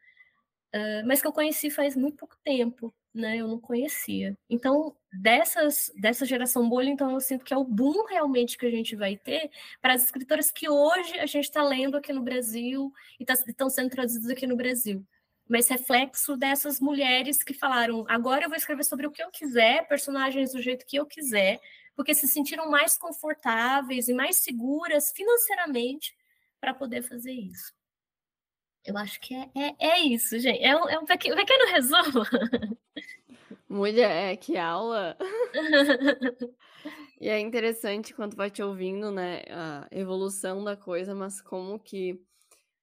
uh, mas que eu conheci faz muito pouco tempo né? Eu não conhecia. Então, dessas, dessa geração bolha, então eu sinto que é o boom realmente que a gente vai ter para as escritoras que hoje a gente está lendo aqui no Brasil e tá, estão sendo traduzidas aqui no Brasil. Mas reflexo dessas mulheres que falaram: agora eu vou escrever sobre o que eu quiser, personagens do jeito que eu quiser, porque se sentiram mais confortáveis e mais seguras financeiramente para poder fazer isso. Eu acho que é, é, é isso, gente. É um, é um pequeno, pequeno resumo. Mulher, que aula! e é interessante quando vai te ouvindo, né, a evolução da coisa, mas como que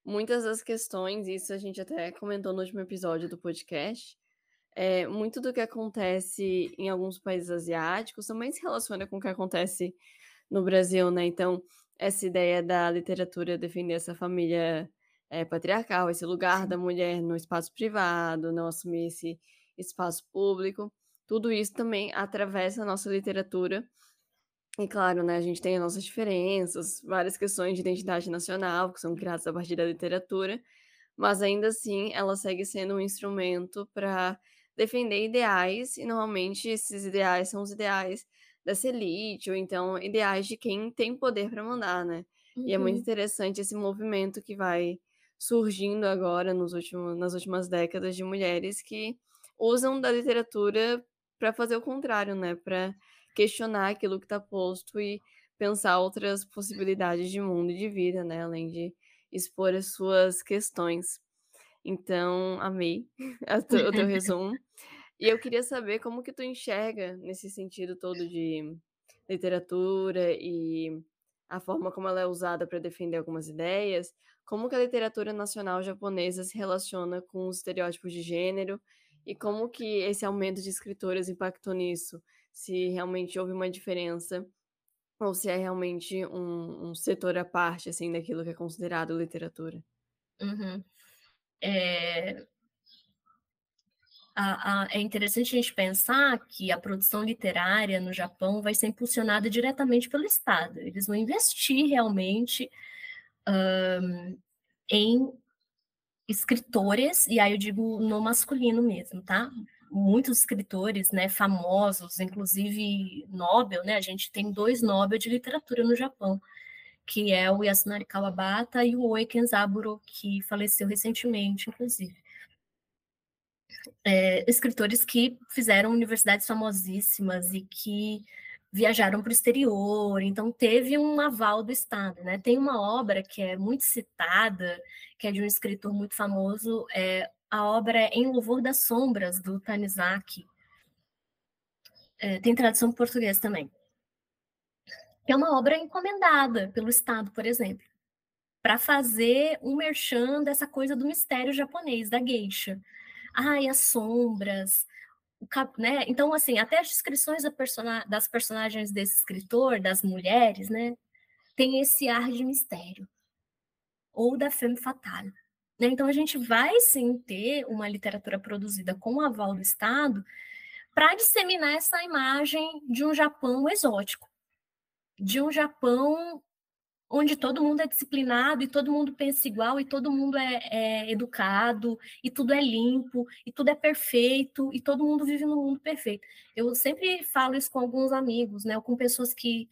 muitas das questões, isso a gente até comentou no último episódio do podcast, é, muito do que acontece em alguns países asiáticos também se relaciona com o que acontece no Brasil, né? Então, essa ideia da literatura defender essa família é, patriarcal, esse lugar da mulher no espaço privado, não assumir esse espaço público. Tudo isso também atravessa a nossa literatura. E claro, né, a gente tem as nossas diferenças, várias questões de identidade nacional que são criadas a partir da literatura, mas ainda assim ela segue sendo um instrumento para defender ideais, e normalmente esses ideais são os ideais dessa elite, ou então ideais de quem tem poder para mandar, né? Uhum. E é muito uhum. interessante esse movimento que vai surgindo agora nos últimos, nas últimas décadas de mulheres que usam da literatura para fazer o contrário, né? Para questionar aquilo que está posto e pensar outras possibilidades de mundo e de vida, né? Além de expor as suas questões. Então, amei o teu resumo. E eu queria saber como que tu enxerga nesse sentido todo de literatura e a forma como ela é usada para defender algumas ideias, como que a literatura nacional japonesa se relaciona com os estereótipos de gênero e como que esse aumento de escritoras impactou nisso, se realmente houve uma diferença ou se é realmente um, um setor à parte assim daquilo que é considerado literatura. Uhum. É... A, a, é interessante a gente pensar que a produção literária no Japão vai ser impulsionada diretamente pelo Estado. Eles vão investir realmente um, em escritores, e aí eu digo no masculino mesmo, tá? Muitos escritores, né, famosos, inclusive Nobel, né? A gente tem dois Nobel de literatura no Japão, que é o Yasunari Kawabata e o Oe Kenzaburo, que faleceu recentemente, inclusive. É, escritores que fizeram universidades famosíssimas e que viajaram para o exterior, então teve um aval do Estado. Né? Tem uma obra que é muito citada, que é de um escritor muito famoso, é, a obra é Em Louvor das Sombras, do Tanizaki. É, tem tradução em português também. É uma obra encomendada pelo Estado, por exemplo, para fazer um merchan dessa coisa do mistério japonês, da geisha. Ai, as sombras, né? Então, assim, até as descrições das personagens desse escritor, das mulheres, né, tem esse ar de mistério ou da femme fatale. Né? Então, a gente vai sim ter uma literatura produzida com o aval do Estado para disseminar essa imagem de um Japão exótico, de um Japão onde todo mundo é disciplinado e todo mundo pensa igual e todo mundo é, é, educado e tudo é limpo e tudo é perfeito e todo mundo vive no mundo perfeito. Eu sempre falo isso com alguns amigos, né, com pessoas que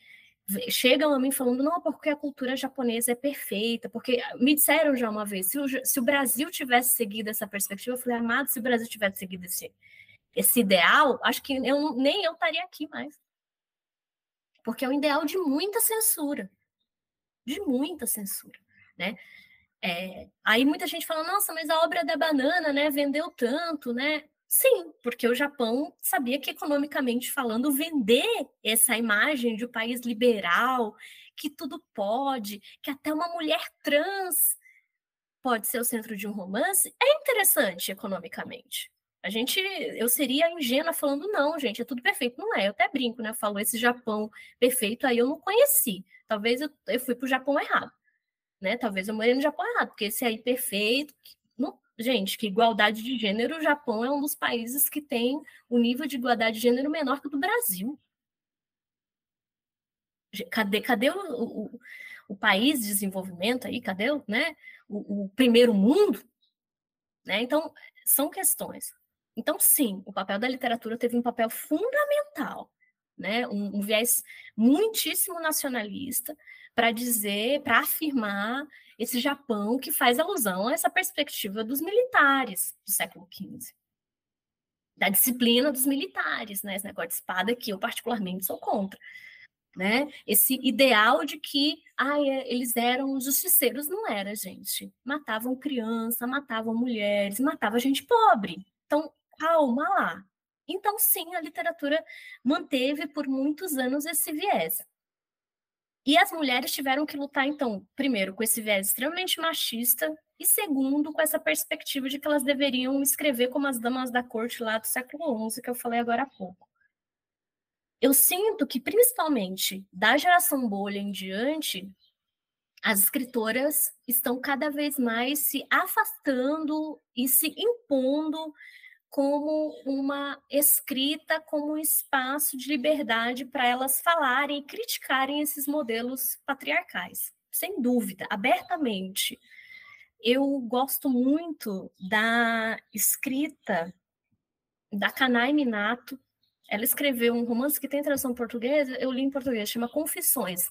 chegam a mim falando não porque a cultura japonesa é perfeita, porque me disseram já uma vez se o, se o Brasil tivesse seguido essa perspectiva, eu falei amado, se o Brasil tivesse seguido esse esse ideal, acho que eu nem eu estaria aqui mais. Porque é um ideal de muita censura de muita censura, né? É, aí muita gente fala, nossa, mas a obra da banana, né, vendeu tanto, né? Sim, porque o Japão sabia que economicamente falando, vender essa imagem de um país liberal, que tudo pode, que até uma mulher trans pode ser o centro de um romance, é interessante economicamente. A gente, eu seria ingênua falando, não, gente, é tudo perfeito. Não é, eu até brinco, né? Eu falo, esse Japão perfeito aí eu não conheci. Talvez eu, eu fui para o Japão errado né? Talvez eu morei no Japão errado, porque esse aí perfeito. Não, gente, que igualdade de gênero, o Japão é um dos países que tem o nível de igualdade de gênero menor que o do Brasil. Cadê, cadê o, o, o país de desenvolvimento aí? Cadê né, o, o primeiro mundo? Né? Então, são questões. Então, sim, o papel da literatura teve um papel fundamental, né? um, um viés muitíssimo nacionalista, para dizer, para afirmar esse Japão que faz alusão a essa perspectiva dos militares do século XV. Da disciplina dos militares, né? Esse negócio de espada que eu particularmente sou contra. Né? Esse ideal de que ah, eles eram justiceiros, não era, gente. Matavam criança, matavam mulheres, matavam gente pobre. Então, calma lá. Então, sim, a literatura manteve por muitos anos esse viés. E as mulheres tiveram que lutar, então, primeiro, com esse viés extremamente machista, e segundo, com essa perspectiva de que elas deveriam escrever como as damas da corte lá do século XI, que eu falei agora há pouco. Eu sinto que, principalmente da geração bolha em diante, as escritoras estão cada vez mais se afastando e se impondo como uma escrita, como um espaço de liberdade para elas falarem e criticarem esses modelos patriarcais, sem dúvida, abertamente. Eu gosto muito da escrita da Kanai Minato. Ela escreveu um romance que tem tradução portuguesa, eu li em português, chama Confissões,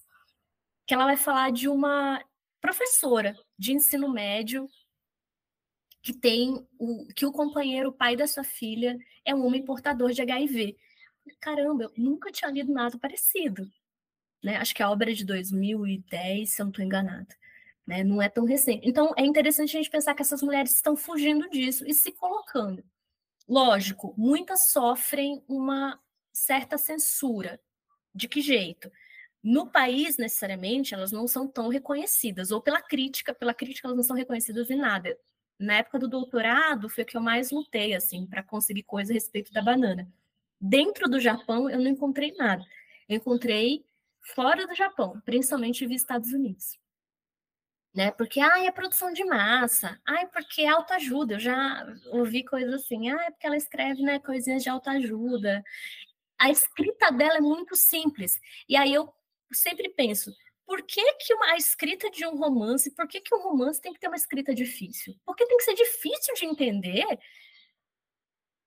que ela vai falar de uma professora de ensino médio que tem o, que o companheiro, o pai da sua filha, é um homem portador de HIV. Caramba, eu nunca tinha lido nada parecido. Né? Acho que a obra é de 2010, se eu não estou enganada. Né? Não é tão recente. Então, é interessante a gente pensar que essas mulheres estão fugindo disso e se colocando. Lógico, muitas sofrem uma certa censura. De que jeito? No país, necessariamente, elas não são tão reconhecidas, ou pela crítica, pela crítica elas não são reconhecidas em nada na época do doutorado foi o que eu mais lutei assim para conseguir coisa a respeito da banana. Dentro do Japão eu não encontrei nada. Eu encontrei fora do Japão, principalmente via Estados Unidos. Né? Porque ah, é produção de massa, ah, porque é autoajuda. Eu já ouvi coisas assim, ah, é porque ela escreve né, coisinhas de autoajuda. A escrita dela é muito simples. E aí eu sempre penso, por que, que uma, a escrita de um romance, por que, que um romance tem que ter uma escrita difícil? Porque tem que ser difícil de entender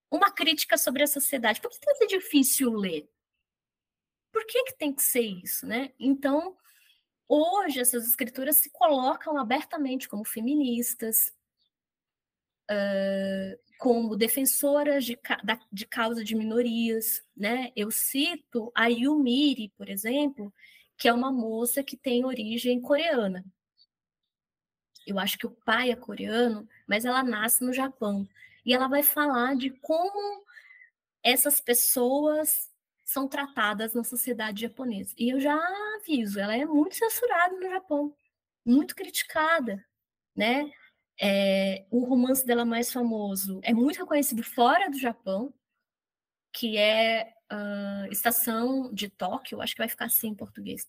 uma crítica sobre a sociedade. Por que tem que ser difícil ler? Por que, que tem que ser isso, né? Então, hoje essas escrituras se colocam abertamente como feministas, uh, como defensoras de, da, de causa de minorias, né? Eu cito a Yumiri, por exemplo, que é uma moça que tem origem coreana. Eu acho que o pai é coreano, mas ela nasce no Japão. E ela vai falar de como essas pessoas são tratadas na sociedade japonesa. E eu já aviso, ela é muito censurada no Japão, muito criticada, né? É, o romance dela mais famoso é muito reconhecido fora do Japão, que é uh, Estação de Tóquio, acho que vai ficar assim em português,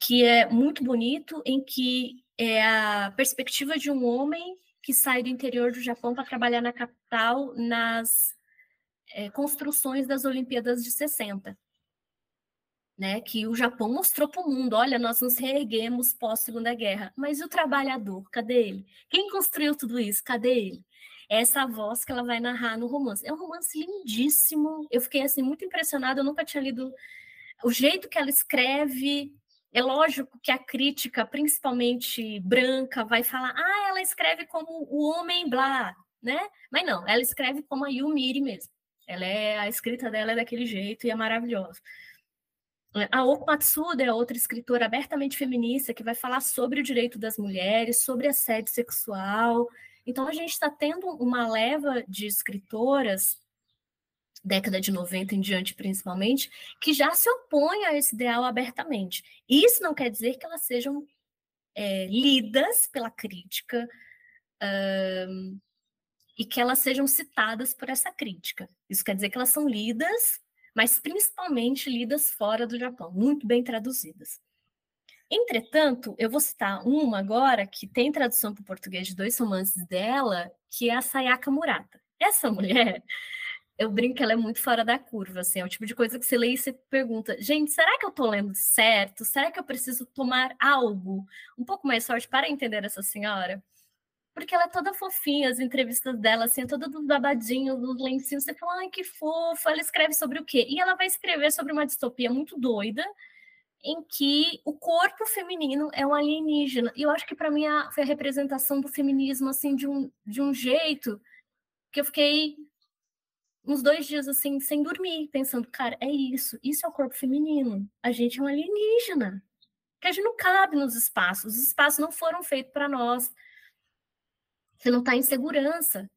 que é muito bonito, em que é a perspectiva de um homem que sai do interior do Japão para trabalhar na capital nas é, construções das Olimpíadas de 60. Né, que o Japão mostrou para o mundo, olha, nós nos reerguemos pós Segunda Guerra, mas e o trabalhador, cadê ele? Quem construiu tudo isso? Cadê ele? Essa voz que ela vai narrar no romance. É um romance lindíssimo. Eu fiquei assim muito impressionada, eu nunca tinha lido o jeito que ela escreve. É lógico que a crítica, principalmente branca, vai falar: "Ah, ela escreve como o homem blá", né? Mas não, ela escreve como a Yumiri mesmo. Ela é a escrita dela é daquele jeito e é maravilhosa. A Oko Matsuda é outra escritora abertamente feminista que vai falar sobre o direito das mulheres, sobre assédio sexual. Então, a gente está tendo uma leva de escritoras, década de 90 em diante principalmente, que já se opõem a esse ideal abertamente. Isso não quer dizer que elas sejam é, lidas pela crítica um, e que elas sejam citadas por essa crítica. Isso quer dizer que elas são lidas mas principalmente lidas fora do Japão, muito bem traduzidas. Entretanto, eu vou citar uma agora que tem tradução para o português de dois romances dela, que é a Sayaka Murata. Essa mulher, eu brinco que ela é muito fora da curva, assim, é o tipo de coisa que você lê e você pergunta, gente, será que eu estou lendo certo? Será que eu preciso tomar algo um pouco mais forte para entender essa senhora? porque ela é toda fofinha, as entrevistas dela, assim, toda dos babadinhos, dos lencinhos, você fala, ai, que fofa, ela escreve sobre o quê? E ela vai escrever sobre uma distopia muito doida, em que o corpo feminino é um alienígena. E eu acho que para mim a, foi a representação do feminismo, assim, de um, de um jeito que eu fiquei uns dois dias, assim, sem dormir, pensando, cara, é isso, isso é o corpo feminino. A gente é um alienígena. Que a gente não cabe nos espaços, os espaços não foram feitos para nós. Você não está em segurança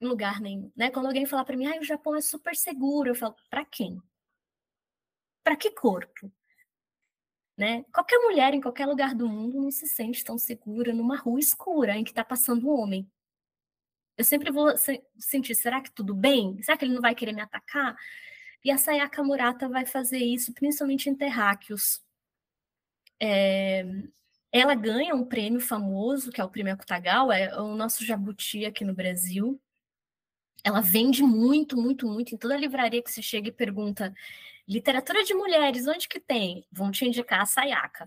em lugar nenhum, né? Quando alguém fala para mim, ah, o Japão é super seguro, eu falo, para quem? Para que corpo? Né? Qualquer mulher em qualquer lugar do mundo não se sente tão segura numa rua escura em que está passando um homem. Eu sempre vou se sentir, será que tudo bem? Será que ele não vai querer me atacar? E a Sayaka Murata vai fazer isso, principalmente em terráqueos. É, ela ganha um prêmio famoso, que é o Prêmio Akutagawa, é o nosso jabuti aqui no Brasil. Ela vende muito, muito, muito. Em toda livraria que você chega e pergunta literatura de mulheres, onde que tem? Vão te indicar a Sayaka.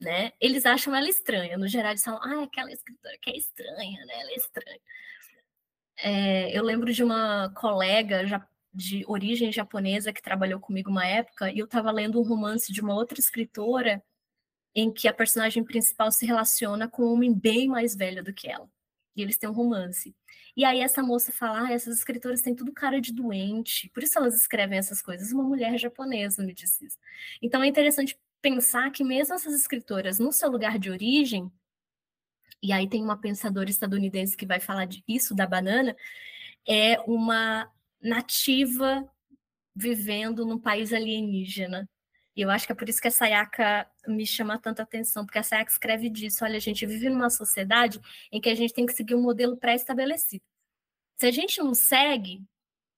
Né? Eles acham ela estranha. No geral, eles falam, ah, aquela escritora que é estranha, né? Ela é estranha. É, eu lembro de uma colega de origem japonesa que trabalhou comigo uma época, e eu estava lendo um romance de uma outra escritora em que a personagem principal se relaciona com um homem bem mais velho do que ela. E eles têm um romance. E aí essa moça fala: ah, essas escritoras têm tudo cara de doente, por isso elas escrevem essas coisas. Uma mulher japonesa me disse isso. Então é interessante pensar que mesmo essas escritoras, no seu lugar de origem, e aí tem uma pensadora estadunidense que vai falar disso da banana, é uma nativa vivendo num país alienígena. E eu acho que é por isso que a Sayaka me chama tanta atenção, porque a Sayaka escreve disso. Olha, a gente vive numa sociedade em que a gente tem que seguir um modelo pré-estabelecido. Se a gente não segue,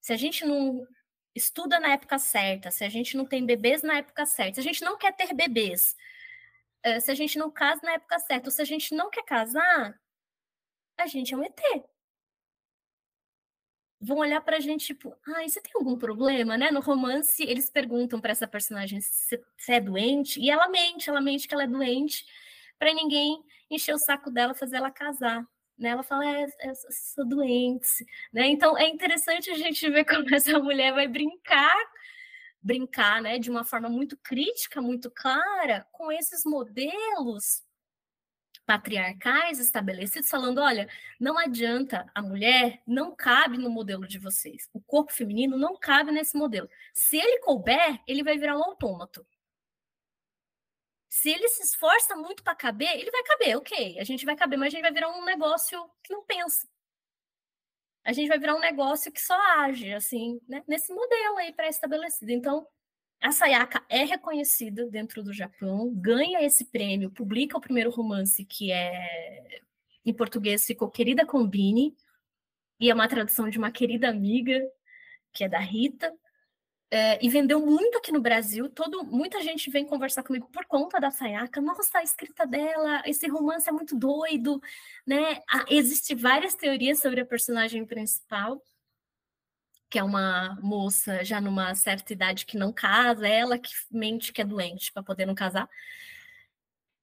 se a gente não estuda na época certa, se a gente não tem bebês na época certa, se a gente não quer ter bebês, eh, se a gente não casa na época certa, ou se a gente não quer casar, a gente é um ET vão olhar para a gente tipo, ai, você tem algum problema, né? No romance, eles perguntam para essa personagem se, se, é doente, e ela mente, ela mente que ela é doente, para ninguém encher o saco dela, fazer ela casar. Né? Ela fala, é, é, sou doente. Né? Então, é interessante a gente ver como essa mulher vai brincar, brincar né, de uma forma muito crítica, muito clara, com esses modelos patriarcais estabelecidos, falando: olha, não adianta, a mulher não cabe no modelo de vocês. O corpo feminino não cabe nesse modelo. Se ele couber, ele vai virar um autômato. Se ele se esforça muito para caber, ele vai caber, ok. A gente vai caber, mas a gente vai virar um negócio que não pensa. A gente vai virar um negócio que só age, assim, né? nesse modelo aí pré-estabelecido. Então, a Sayaka é reconhecida dentro do Japão, ganha esse prêmio, publica o primeiro romance que é em português ficou Querida Combine, e é uma tradução de uma querida amiga, que é da Rita, é, e vendeu muito aqui no Brasil. Todo, muita gente vem conversar comigo por conta da Sayaka. Nossa, a escrita dela, esse romance é muito doido, né? Ah, Existem várias teorias sobre a personagem principal que é uma moça já numa certa idade que não casa, ela que mente que é doente para poder não casar,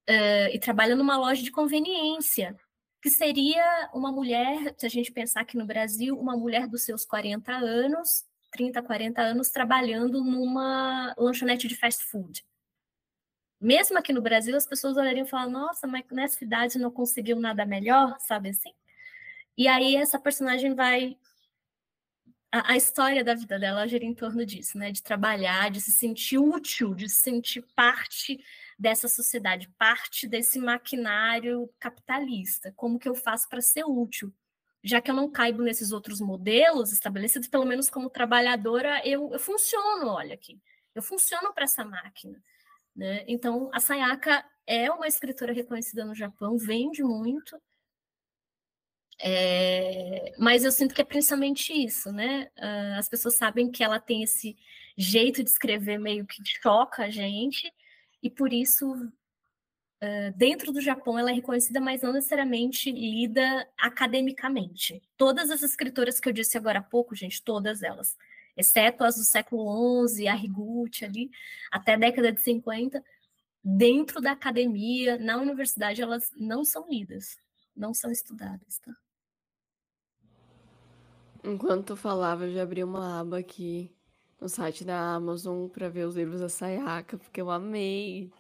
uh, e trabalha numa loja de conveniência, que seria uma mulher, se a gente pensar aqui no Brasil, uma mulher dos seus 40 anos, 30, 40 anos, trabalhando numa lanchonete de fast food. Mesmo aqui no Brasil, as pessoas olhariam e falam, nossa, mas nessa idade não conseguiu nada melhor, sabe assim? E aí essa personagem vai a, a, história da vida dela gira em torno disso, né? De trabalhar, de se sentir útil, de se sentir parte dessa sociedade, parte desse maquinário capitalista. Como que eu faço para ser útil? Já que eu não caibo nesses outros modelos estabelecidos, pelo menos como trabalhadora, eu, eu funciono, olha aqui. Eu funciono para essa máquina. Né? Então, a Sayaka é uma escritora reconhecida no Japão, vende muito, é, mas eu sinto que é principalmente isso, né? Uh, as pessoas sabem que ela tem esse jeito de escrever meio que choca a gente, e por isso, uh, dentro do Japão, ela é reconhecida, mas não necessariamente lida academicamente. Todas as escritoras que eu disse agora há pouco, gente, todas elas, exceto as do século XI, a Higuchi ali, até a década de 50, dentro da academia, na universidade, elas não são lidas, não são estudadas, tá? Enquanto tu falava, eu já abri uma aba aqui no site da Amazon para ver os livros da Sayaka, porque eu amei.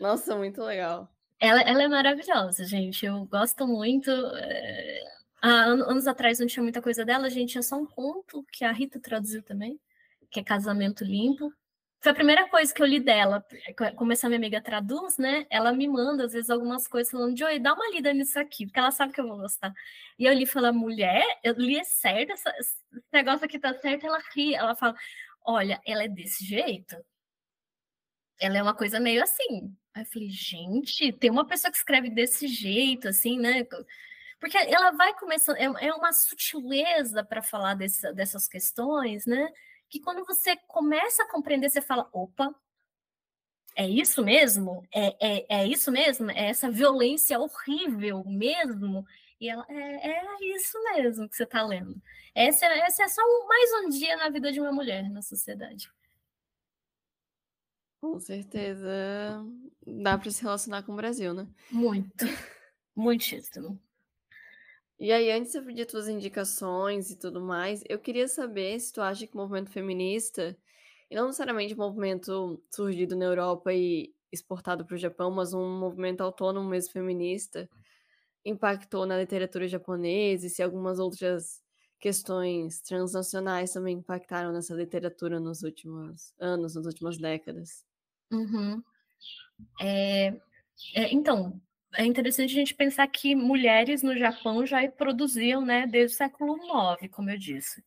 Nossa, muito legal. Ela, ela é maravilhosa, gente. Eu gosto muito. É... Há anos atrás não tinha muita coisa dela, gente tinha só um conto que a Rita traduziu também, que é Casamento Limpo. Foi a primeira coisa que eu li dela. Como essa minha amiga traduz, né? Ela me manda, às vezes, algumas coisas falando, Joey, dá uma lida nisso aqui, porque ela sabe que eu vou gostar. E eu li e falo, mulher, eu li é certo, essa, esse negócio aqui tá certo, ela ri. Ela fala, olha, ela é desse jeito. Ela é uma coisa meio assim. Aí eu falei, gente, tem uma pessoa que escreve desse jeito, assim, né? Porque ela vai começando, é, é uma sutileza para falar desse, dessas questões, né? Que quando você começa a compreender, você fala: opa, é isso mesmo? É, é, é isso mesmo? É essa violência horrível mesmo? E ela, é, é isso mesmo que você está lendo. Esse, esse é só mais um dia na vida de uma mulher na sociedade. Com certeza dá para se relacionar com o Brasil, né? Muito. Muitíssimo. E aí, antes de tuas indicações e tudo mais, eu queria saber se tu acha que o movimento feminista, e não necessariamente um movimento surgido na Europa e exportado para o Japão, mas um movimento autônomo mesmo feminista, impactou na literatura japonesa e se algumas outras questões transnacionais também impactaram nessa literatura nos últimos anos, nas últimas décadas. Uhum. É, é, então, é interessante a gente pensar que mulheres no Japão já produziam, né, desde o século IX, como eu disse.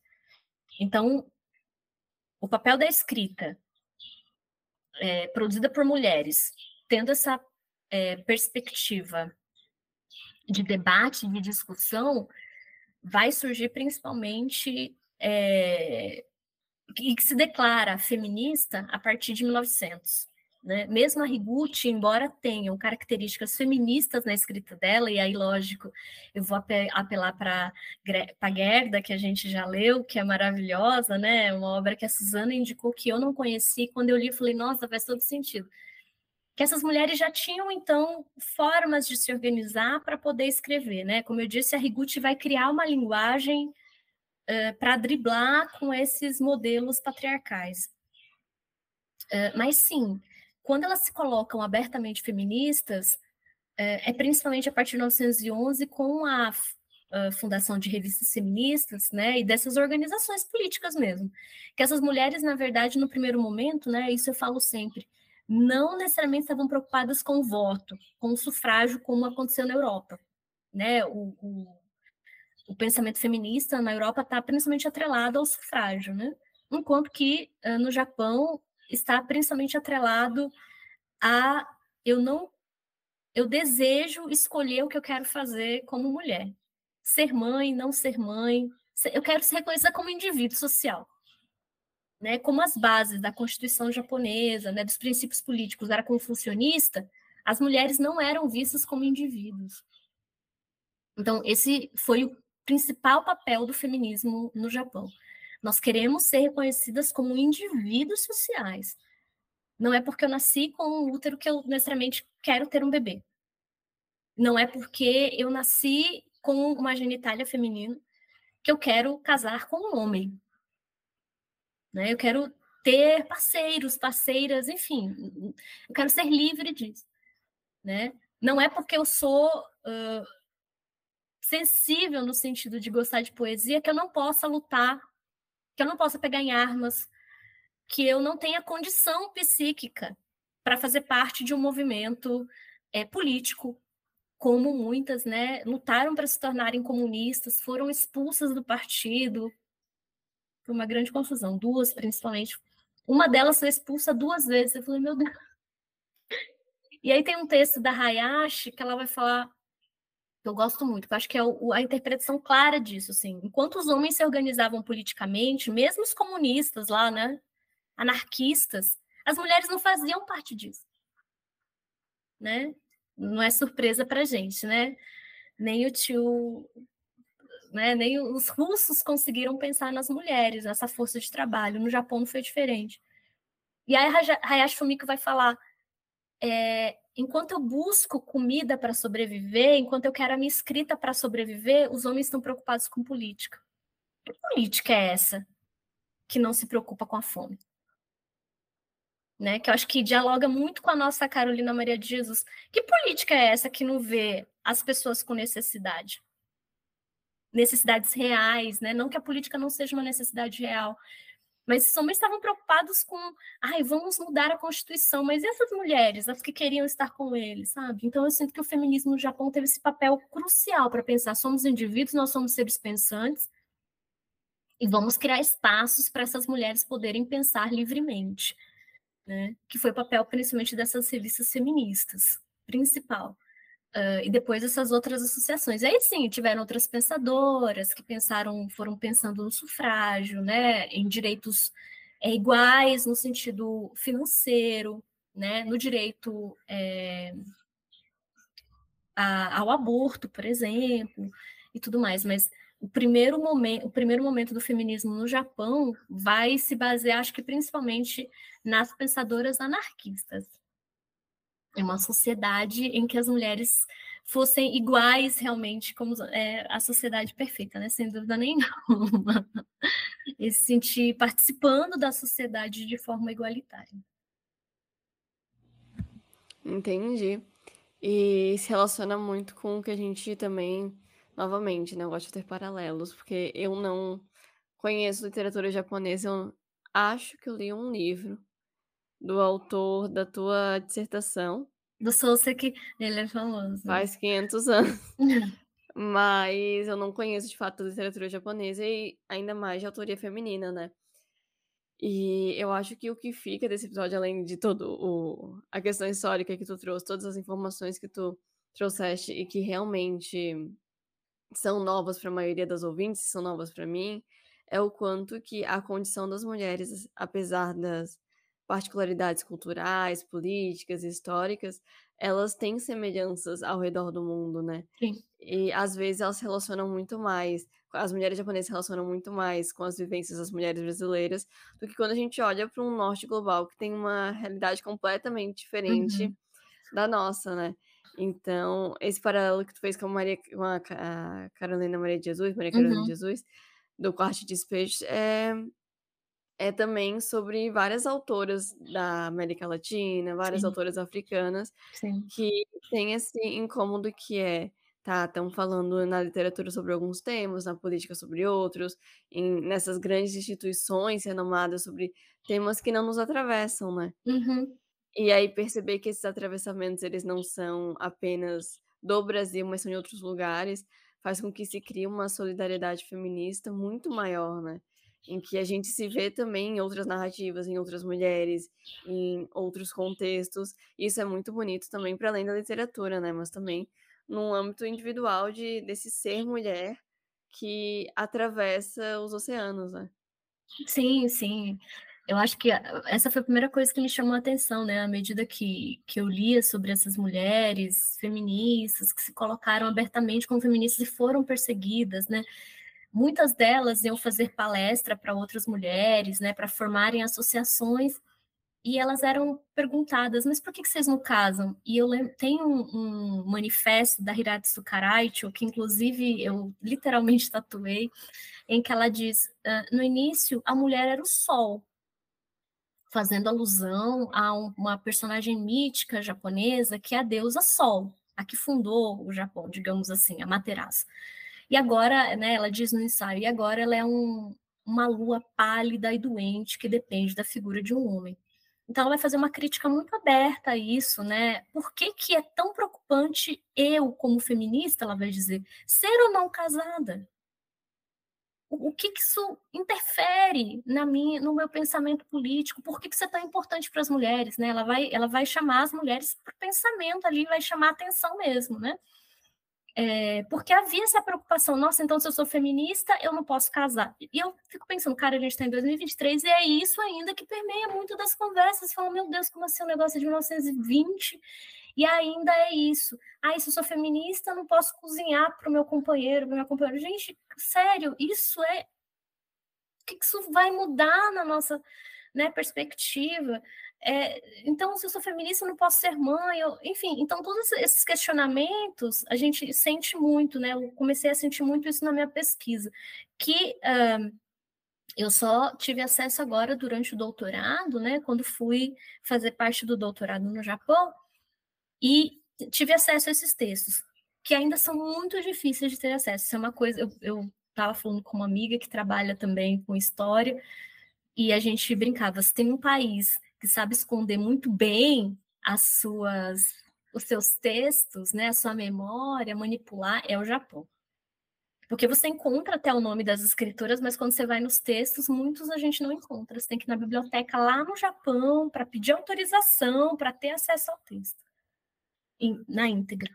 Então, o papel da escrita é, produzida por mulheres, tendo essa é, perspectiva de debate, de discussão, vai surgir principalmente é, e que se declara feminista a partir de 1900. Né? Mesmo a Higuchi, embora tenham características feministas na escrita dela, e aí, lógico, eu vou apelar para a Gerda, que a gente já leu, que é maravilhosa, né? uma obra que a Suzana indicou que eu não conheci, quando eu li, eu falei, nossa, faz todo sentido. Que essas mulheres já tinham, então, formas de se organizar para poder escrever. Né? Como eu disse, a Higuchi vai criar uma linguagem uh, para driblar com esses modelos patriarcais. Uh, mas sim, quando elas se colocam abertamente feministas, é, é principalmente a partir de 1911 com a, a, fundação de revistas feministas, né, e dessas organizações políticas mesmo, que essas mulheres, na verdade, no primeiro momento, né, isso eu falo sempre, não necessariamente estavam preocupadas com o voto, com o sufrágio, como aconteceu na Europa, né, o, o, o pensamento feminista na Europa está principalmente atrelado ao sufrágio, né, enquanto que uh, no Japão está principalmente atrelado a eu não eu desejo escolher o que eu quero fazer como mulher. Ser mãe, não ser mãe, eu quero ser reconhecida como indivíduo social. Né, como as bases da Constituição japonesa, né, dos princípios políticos era confucionista, as mulheres não eram vistas como indivíduos. Então, esse foi o principal papel do feminismo no Japão. Nós queremos ser reconhecidas como indivíduos sociais. Não é porque eu nasci com um útero que eu necessariamente quero ter um bebê. Não é porque eu nasci com uma genitália feminina que eu quero casar com um homem. Né? Eu quero ter parceiros, parceiras, enfim, eu quero ser livre disso. Né? Não é porque eu sou uh, sensível no sentido de gostar de poesia que eu não possa lutar que eu não possa pegar em armas, que eu não tenha condição psíquica para fazer parte de um movimento é, político, como muitas, né, lutaram para se tornarem comunistas, foram expulsas do partido. Foi uma grande confusão, duas principalmente. Uma delas foi expulsa duas vezes. Eu falei, meu Deus. E aí tem um texto da Hayashi que ela vai falar eu gosto muito, eu acho que é a interpretação clara disso, assim. Enquanto os homens se organizavam politicamente, mesmo os comunistas lá, né, anarquistas, as mulheres não faziam parte disso, né? Não é surpresa para gente, né? Nem o tio, né? Nem os russos conseguiram pensar nas mulheres, nessa força de trabalho. No Japão não foi diferente. E aí Hayashi Fumiko vai falar é, enquanto eu busco comida para sobreviver, enquanto eu quero a minha escrita para sobreviver, os homens estão preocupados com política. Que política é essa que não se preocupa com a fome? Né? Que eu acho que dialoga muito com a nossa Carolina Maria de Jesus. Que política é essa que não vê as pessoas com necessidade? Necessidades reais, né? Não que a política não seja uma necessidade real, mas homens estavam preocupados com, ai, vamos mudar a Constituição, mas essas mulheres, as que queriam estar com eles, sabe? Então eu sinto que o feminismo no Japão teve esse papel crucial para pensar, somos indivíduos, nós somos seres pensantes, e vamos criar espaços para essas mulheres poderem pensar livremente, né? Que foi o papel principalmente dessas revistas feministas, principal. Uh, e depois essas outras associações. Aí sim, tiveram outras pensadoras que pensaram, foram pensando no sufrágio, né, em direitos é, iguais no sentido financeiro, né, no direito é, a, ao aborto, por exemplo, e tudo mais. Mas o primeiro momento, o primeiro momento do feminismo no Japão vai se basear, acho que principalmente nas pensadoras anarquistas é uma sociedade em que as mulheres fossem iguais realmente como é, a sociedade perfeita, né? Sem dúvida nenhuma. E se sentir participando da sociedade de forma igualitária. Entendi. E se relaciona muito com o que a gente também, novamente, né? Eu gosto de ter paralelos, porque eu não conheço literatura japonesa, eu acho que eu li um livro do autor da tua dissertação. Do que ele é famoso. Faz 500 anos. Mas eu não conheço de fato a literatura japonesa e ainda mais de autoria feminina, né? E eu acho que o que fica desse episódio, além de todo o a questão histórica que tu trouxe, todas as informações que tu trouxeste e que realmente são novas para a maioria das ouvintes, são novas para mim, é o quanto que a condição das mulheres, apesar das particularidades culturais, políticas, históricas, elas têm semelhanças ao redor do mundo, né? Sim. E às vezes elas se relacionam muito mais, as mulheres japonesas se relacionam muito mais com as vivências das mulheres brasileiras do que quando a gente olha para um norte global que tem uma realidade completamente diferente uhum. da nossa, né? Então, esse paralelo que tu fez com a, Maria, com a Carolina Maria de Jesus, Maria Carolina uhum. de Jesus, do quarto de despejo, é, é também sobre várias autoras da América Latina, várias Sim. autoras africanas, Sim. que têm esse incômodo que é, tá, estão falando na literatura sobre alguns temas, na política sobre outros, em, nessas grandes instituições renomadas sobre temas que não nos atravessam, né? Uhum. E aí perceber que esses atravessamentos, eles não são apenas do Brasil, mas são em outros lugares, faz com que se crie uma solidariedade feminista muito maior, né? Em que a gente se vê também em outras narrativas, em outras mulheres, em outros contextos. Isso é muito bonito também para além da literatura, né? Mas também num âmbito individual de desse ser mulher que atravessa os oceanos, né? Sim, sim. Eu acho que essa foi a primeira coisa que me chamou a atenção, né? À medida que, que eu lia sobre essas mulheres feministas que se colocaram abertamente como feministas e foram perseguidas, né? Muitas delas iam fazer palestra para outras mulheres, né, para formarem associações, e elas eram perguntadas, mas por que, vocês não casam? E eu lembro, tem um, um manifesto da Hiratsu Karaicho, que inclusive eu literalmente tatuei, em que ela diz, uh, no início, a mulher era o sol, fazendo alusão a um, uma personagem mítica japonesa, que é a deusa Sol, a que fundou o Japão, digamos assim, a Materaço. E agora, né, ela diz no ensaio, e agora ela é um, uma lua pálida e doente que depende da figura de um homem. Então, ela vai fazer uma crítica muito aberta a isso, né? Por que, que é tão preocupante eu, como feminista, ela vai dizer, ser ou não casada? O, o que, que isso interfere na minha, no meu pensamento político? Por que, que isso é tão importante para as mulheres, né? Ela vai, ela vai chamar as mulheres para o pensamento ali, vai chamar atenção mesmo, né? É, porque havia essa preocupação, nossa, então se eu sou feminista, eu não posso casar. E eu fico pensando, cara, a gente está em 2023 e é isso ainda que permeia muito das conversas. Falam, meu Deus, como assim o um negócio de 1920 e ainda é isso. Ah, se eu sou feminista, não posso cozinhar para o meu companheiro, para minha companheira. Gente, sério, isso é. O que isso vai mudar na nossa né, perspectiva? É, então, se eu sou feminista, eu não posso ser mãe, eu, enfim, então todos esses questionamentos a gente sente muito, né? Eu comecei a sentir muito isso na minha pesquisa, que uh, eu só tive acesso agora durante o doutorado, né? Quando fui fazer parte do doutorado no Japão, e tive acesso a esses textos, que ainda são muito difíceis de ter acesso. Isso é uma coisa, eu estava falando com uma amiga que trabalha também com história, e a gente brincava, se tem um país que sabe esconder muito bem as suas, os seus textos, né, a sua memória, manipular, é o Japão. Porque você encontra até o nome das escritoras, mas quando você vai nos textos, muitos a gente não encontra. Você tem que ir na biblioteca lá no Japão para pedir autorização para ter acesso ao texto na íntegra.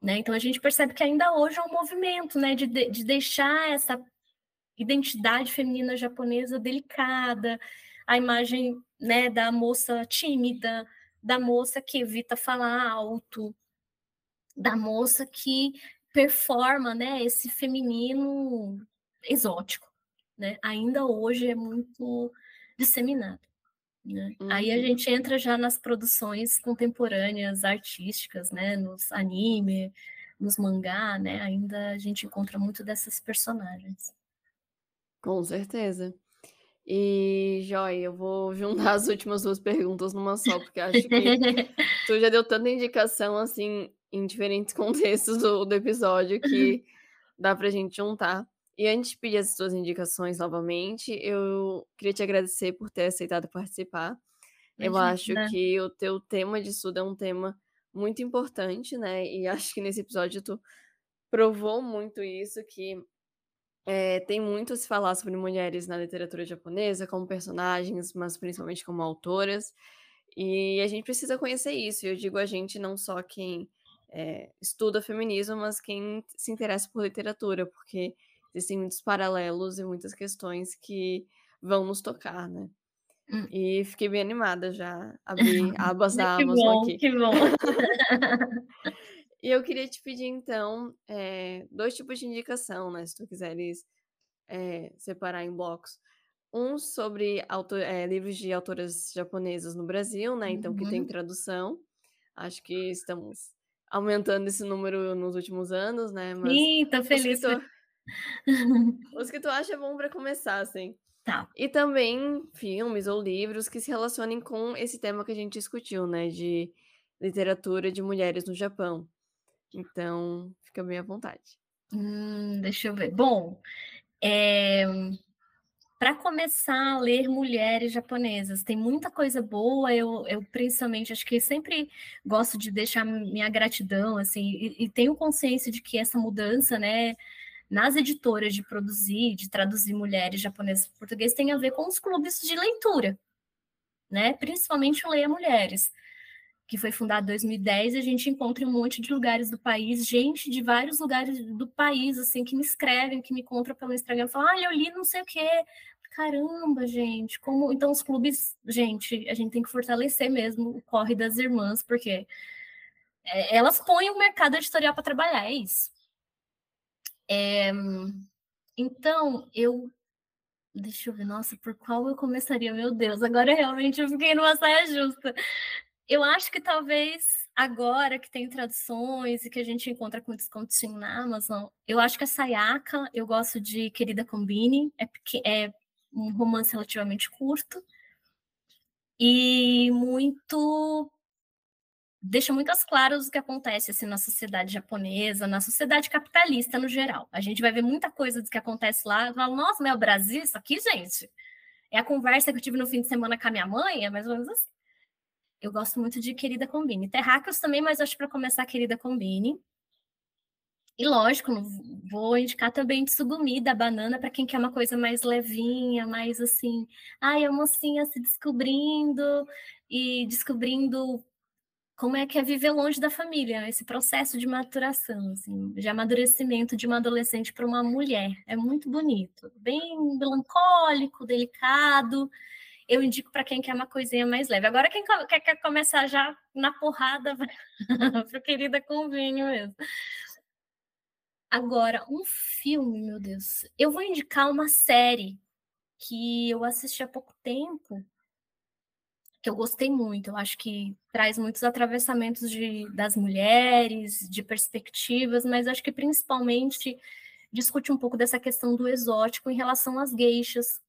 Né? Então a gente percebe que ainda hoje é um movimento né, de, de deixar essa identidade feminina japonesa delicada, a imagem né, da moça tímida, da moça que evita falar alto, da moça que performa né, esse feminino exótico. Né? Ainda hoje é muito disseminado. Né? Uhum. Aí a uhum. gente entra já nas produções contemporâneas artísticas, né? nos anime, nos mangá, né? ainda a gente encontra muito dessas personagens. Com certeza. E, Joy, eu vou juntar as últimas duas perguntas numa só, porque acho que tu já deu tanta indicação, assim, em diferentes contextos do, do episódio que dá pra gente juntar. E antes de pedir as suas indicações novamente, eu queria te agradecer por ter aceitado participar. Eu acho que o teu tema de estudo é um tema muito importante, né? E acho que nesse episódio tu provou muito isso, que é, tem muito a se falar sobre mulheres na literatura japonesa, como personagens, mas principalmente como autoras. E a gente precisa conhecer isso. Eu digo a gente não só quem é, estuda feminismo, mas quem se interessa por literatura, porque existem muitos paralelos e muitas questões que vão nos tocar, né? Hum. E fiquei bem animada já, abri abas da Amazon bom, aqui. Que bom, E eu queria te pedir, então, é, dois tipos de indicação, né? Se tu quiseres é, separar em blocos. Um sobre autor, é, livros de autoras japonesas no Brasil, né? Então, uhum. que tem uhum. tradução. Acho que estamos aumentando esse número nos últimos anos, né? Mas Sim, tô feliz. Os que tu, os que tu acha bom para começar, assim. Tá. E também filmes ou livros que se relacionem com esse tema que a gente discutiu, né? De literatura de mulheres no Japão. Então, fica bem à vontade. Hum, deixa eu ver. Bom, é, para começar a ler mulheres japonesas, tem muita coisa boa. Eu, eu principalmente acho que sempre gosto de deixar minha gratidão, assim, e, e tenho consciência de que essa mudança, né, nas editoras de produzir, de traduzir mulheres japonesas para português, tem a ver com os clubes de leitura, né? Principalmente o Leia Mulheres que foi fundado em 2010, a gente encontra em um monte de lugares do país, gente de vários lugares do país, assim, que me escrevem, que me encontram pelo Instagram, falam, ah, eu li não sei o quê. Caramba, gente, como... Então, os clubes, gente, a gente tem que fortalecer mesmo o corre das irmãs, porque é, elas põem o mercado editorial para trabalhar, é isso. É... Então, eu Deixa eu ver, nossa, por qual eu começaria? Meu Deus, agora realmente eu fiquei numa saia justa. Eu acho que talvez agora que tem traduções e que a gente encontra com descontinho na Amazon, eu acho que a Sayaka, eu gosto de Querida Combine, é, é um romance relativamente curto e muito deixa muitas claras o que acontece assim, na sociedade japonesa, na sociedade capitalista no geral. A gente vai ver muita coisa do que acontece lá. Fala, Nossa, mas é o Brasil, isso aqui, gente. É a conversa que eu tive no fim de semana com a minha mãe, é mais ou menos assim. Eu gosto muito de Querida Combine. Terráqueos também, mas acho para começar Querida Combine. E lógico, vou indicar também Tsugumi da banana para quem quer uma coisa mais levinha, mais assim, ai, a mocinha se descobrindo e descobrindo como é que é viver longe da família, esse processo de maturação, assim, de amadurecimento de uma adolescente para uma mulher. É muito bonito, bem melancólico, delicado. Eu indico para quem quer uma coisinha mais leve. Agora, quem quer, quer começar já na porrada, para querida com vinho mesmo. Agora, um filme, meu Deus. Eu vou indicar uma série que eu assisti há pouco tempo, que eu gostei muito. Eu acho que traz muitos atravessamentos de, das mulheres, de perspectivas, mas acho que principalmente discute um pouco dessa questão do exótico em relação às geixas,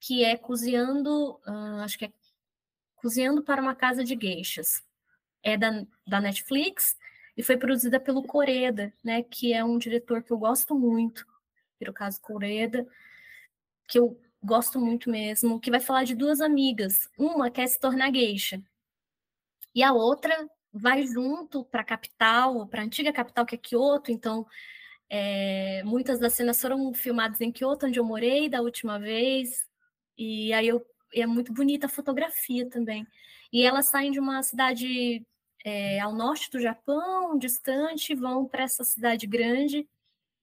que é cozinhando, uh, acho que é cozinhando para uma casa de geixas. É da, da Netflix e foi produzida pelo Coreda, né, que é um diretor que eu gosto muito, pelo caso Coreda, que eu gosto muito mesmo, que vai falar de duas amigas. Uma quer se tornar geisha e a outra vai junto para a capital, para a antiga capital que é Kyoto. Então, é, muitas das cenas foram filmadas em Kyoto, onde eu morei da última vez. E aí eu, é muito bonita a fotografia também. E elas saem de uma cidade é, ao norte do Japão, distante, vão para essa cidade grande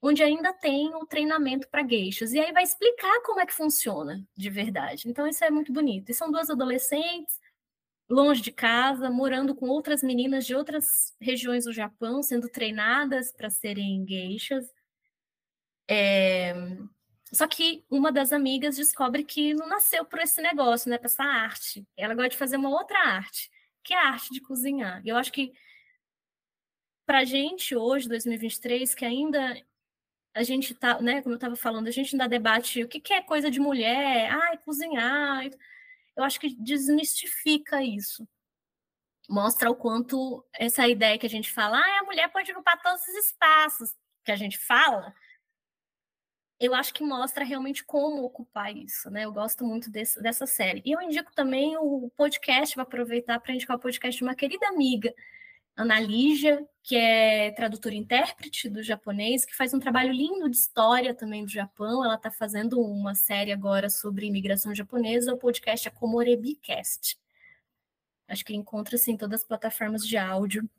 onde ainda tem o treinamento para gueixas. E aí vai explicar como é que funciona de verdade. Então, isso é muito bonito. E são duas adolescentes, longe de casa, morando com outras meninas de outras regiões do Japão, sendo treinadas para serem gueixas. É... Só que uma das amigas descobre que não nasceu por esse negócio, né? Para essa arte. Ela gosta de fazer uma outra arte, que é a arte de cozinhar. E eu acho que para gente hoje, 2023, que ainda a gente tá, né, como eu estava falando, a gente ainda debate o que, que é coisa de mulher, ai, cozinhar. Eu acho que desmistifica isso. Mostra o quanto essa ideia que a gente fala, ah, a mulher pode ocupar todos os espaços que a gente fala, eu acho que mostra realmente como ocupar isso, né? Eu gosto muito desse, dessa série. E eu indico também o podcast, vou aproveitar para indicar o podcast de uma querida amiga, Ana Lígia, que é tradutora e intérprete do japonês, que faz um trabalho lindo de história também do Japão. Ela está fazendo uma série agora sobre imigração japonesa. O podcast é Komorebicast. Acho que encontra-se em todas as plataformas de áudio.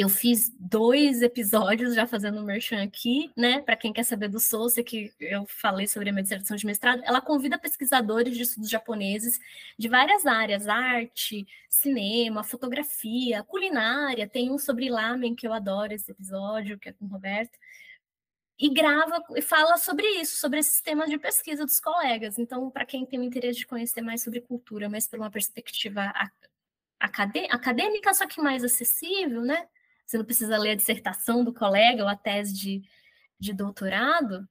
Eu fiz dois episódios já fazendo merchan aqui, né? Para quem quer saber do Souza, que eu falei sobre a minha dissertação de mestrado, ela convida pesquisadores de estudos japoneses de várias áreas, arte, cinema, fotografia, culinária. Tem um sobre lamen que eu adoro esse episódio, que é com o Roberto. E grava e fala sobre isso, sobre esses temas de pesquisa dos colegas. Então, para quem tem o interesse de conhecer mais sobre cultura, mas por uma perspectiva acadêmica, só que mais acessível, né? Você não precisa ler a dissertação do colega ou a tese de, de doutorado,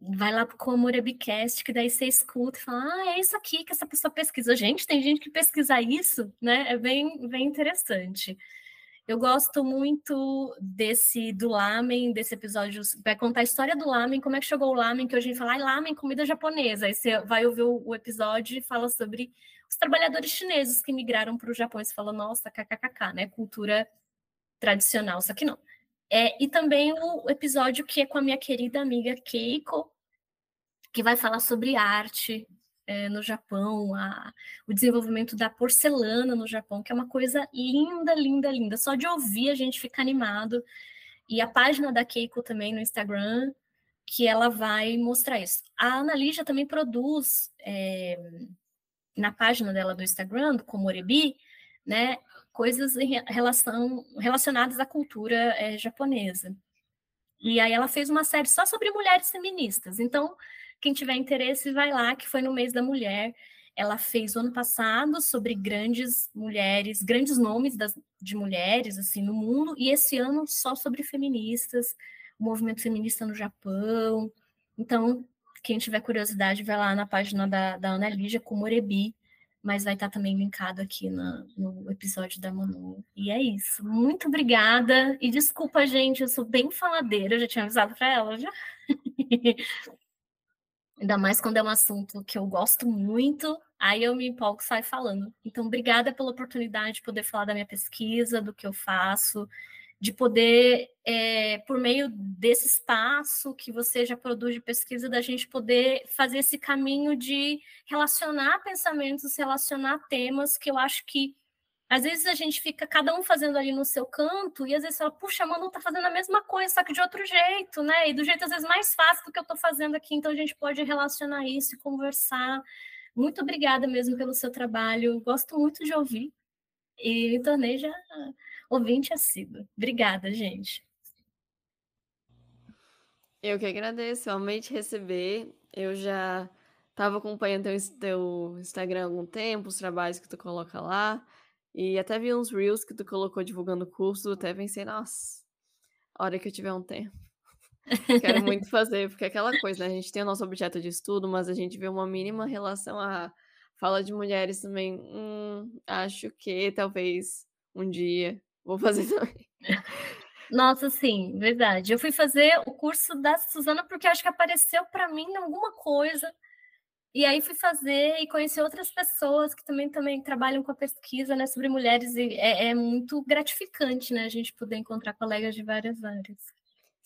vai lá para o Comorabicast, que daí você escuta e fala, ah, é isso aqui que essa pessoa pesquisou. Gente, tem gente que pesquisa isso, né? É bem, bem interessante. Eu gosto muito desse do lamen, desse episódio, vai contar a história do lamen, como é que chegou o lamen, que hoje a gente fala, ah, lamen, comida japonesa. Aí você vai ouvir o, o episódio e fala sobre os trabalhadores chineses que migraram para o Japão. Você fala, nossa, kkkk, né? Cultura tradicional, só que não. É, e também o episódio que é com a minha querida amiga Keiko, que vai falar sobre arte é, no Japão, a, o desenvolvimento da porcelana no Japão, que é uma coisa linda, linda, linda. Só de ouvir a gente fica animado. E a página da Keiko também no Instagram, que ela vai mostrar isso. A Ana Lígia também produz é, na página dela do Instagram, do Komorebi, né, coisas em relação, relacionadas à cultura é, japonesa. E aí ela fez uma série só sobre mulheres feministas. Então, quem tiver interesse, vai lá, que foi no mês da mulher. Ela fez o ano passado sobre grandes mulheres, grandes nomes das, de mulheres assim no mundo, e esse ano só sobre feministas, o movimento feminista no Japão. Então, quem tiver curiosidade, vai lá na página da, da Ana Lígia Komorebi, mas vai estar também linkado aqui no, no episódio da Manu. E é isso. Muito obrigada. E desculpa, gente, eu sou bem faladeira, eu já tinha avisado para ela já. Ainda mais quando é um assunto que eu gosto muito, aí eu me empolgo e saio falando. Então, obrigada pela oportunidade de poder falar da minha pesquisa, do que eu faço, de poder, é, por meio desse espaço que você já produz de pesquisa, da gente poder fazer esse caminho de relacionar pensamentos, relacionar temas que eu acho que às vezes a gente fica cada um fazendo ali no seu canto, e às vezes fala, puxa, a Manu tá fazendo a mesma coisa, só que de outro jeito, né? E do jeito às vezes mais fácil do que eu tô fazendo aqui, então a gente pode relacionar isso e conversar. Muito obrigada mesmo pelo seu trabalho, gosto muito de ouvir. E me tornei já ouvinte assíduo. Obrigada, gente. Eu que agradeço, eu amei te receber. Eu já estava acompanhando teu, teu Instagram há algum tempo, os trabalhos que tu coloca lá. E até vi uns reels que tu colocou divulgando o curso, até pensei, nossa, a hora que eu tiver um tempo. Quero muito fazer, porque é aquela coisa, né? A gente tem o nosso objeto de estudo, mas a gente vê uma mínima relação à fala de mulheres também. Hum, acho que talvez um dia vou fazer também. Nossa, sim, verdade. Eu fui fazer o curso da Suzana porque acho que apareceu para mim alguma coisa e aí fui fazer e conhecer outras pessoas que também, também trabalham com a pesquisa né, sobre mulheres, e é, é muito gratificante né, a gente poder encontrar colegas de várias áreas.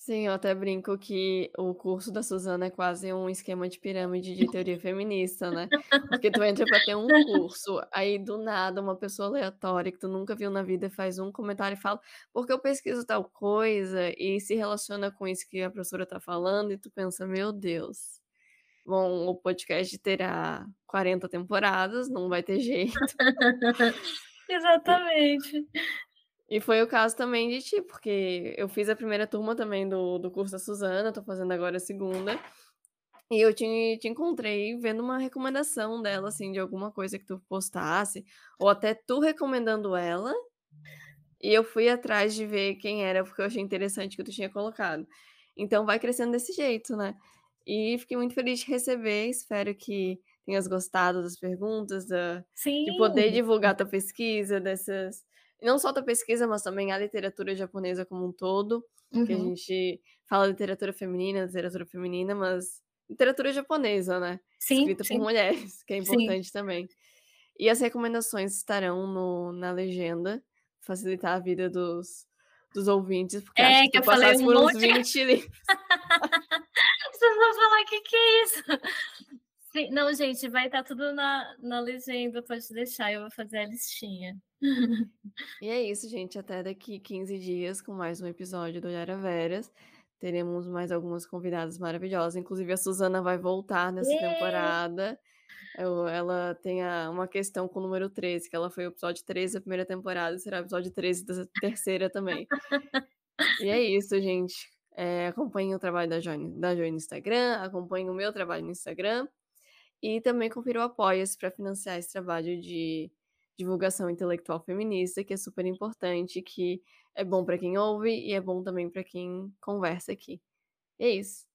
Sim, eu até brinco que o curso da Suzana é quase um esquema de pirâmide de teoria feminista, né? Porque tu entra para ter um curso, aí do nada uma pessoa aleatória que tu nunca viu na vida faz um comentário e fala porque eu pesquiso tal coisa e se relaciona com isso que a professora tá falando e tu pensa, meu Deus, Bom, o podcast terá 40 temporadas, não vai ter jeito. Exatamente. E foi o caso também de ti, porque eu fiz a primeira turma também do, do curso da Suzana, tô fazendo agora a segunda. E eu te, te encontrei vendo uma recomendação dela, assim, de alguma coisa que tu postasse, ou até tu recomendando ela. E eu fui atrás de ver quem era, porque eu achei interessante que tu tinha colocado. Então vai crescendo desse jeito, né? E fiquei muito feliz de receber. Espero que tenhas gostado das perguntas, da, de poder divulgar tua pesquisa, dessas. Não só tua pesquisa, mas também a literatura japonesa como um todo. Uhum. Que a uhum. gente fala literatura feminina, literatura feminina, mas literatura japonesa, né? Sim, Escrita sim. por mulheres, que é importante sim. também. E as recomendações estarão no, na legenda, facilitar a vida dos, dos ouvintes, porque é, acho que, que eu falei um por monte... uns 20 livros. Vocês vão falar o que, que é isso? Sim, não, gente, vai estar tudo na, na legenda, pode deixar, eu vou fazer a listinha. E é isso, gente. Até daqui 15 dias com mais um episódio do Yara Veras. Teremos mais algumas convidadas maravilhosas. Inclusive, a Suzana vai voltar nessa yeah. temporada. Eu, ela tem a, uma questão com o número 13, que ela foi o episódio 13 da primeira temporada, será o episódio 13 da terceira também. e é isso, gente. É, acompanhe o trabalho da Joy, da Joy no Instagram, acompanhe o meu trabalho no Instagram e também confira o Apoia-se para financiar esse trabalho de divulgação intelectual feminista, que é super importante, que é bom para quem ouve e é bom também para quem conversa aqui. É isso.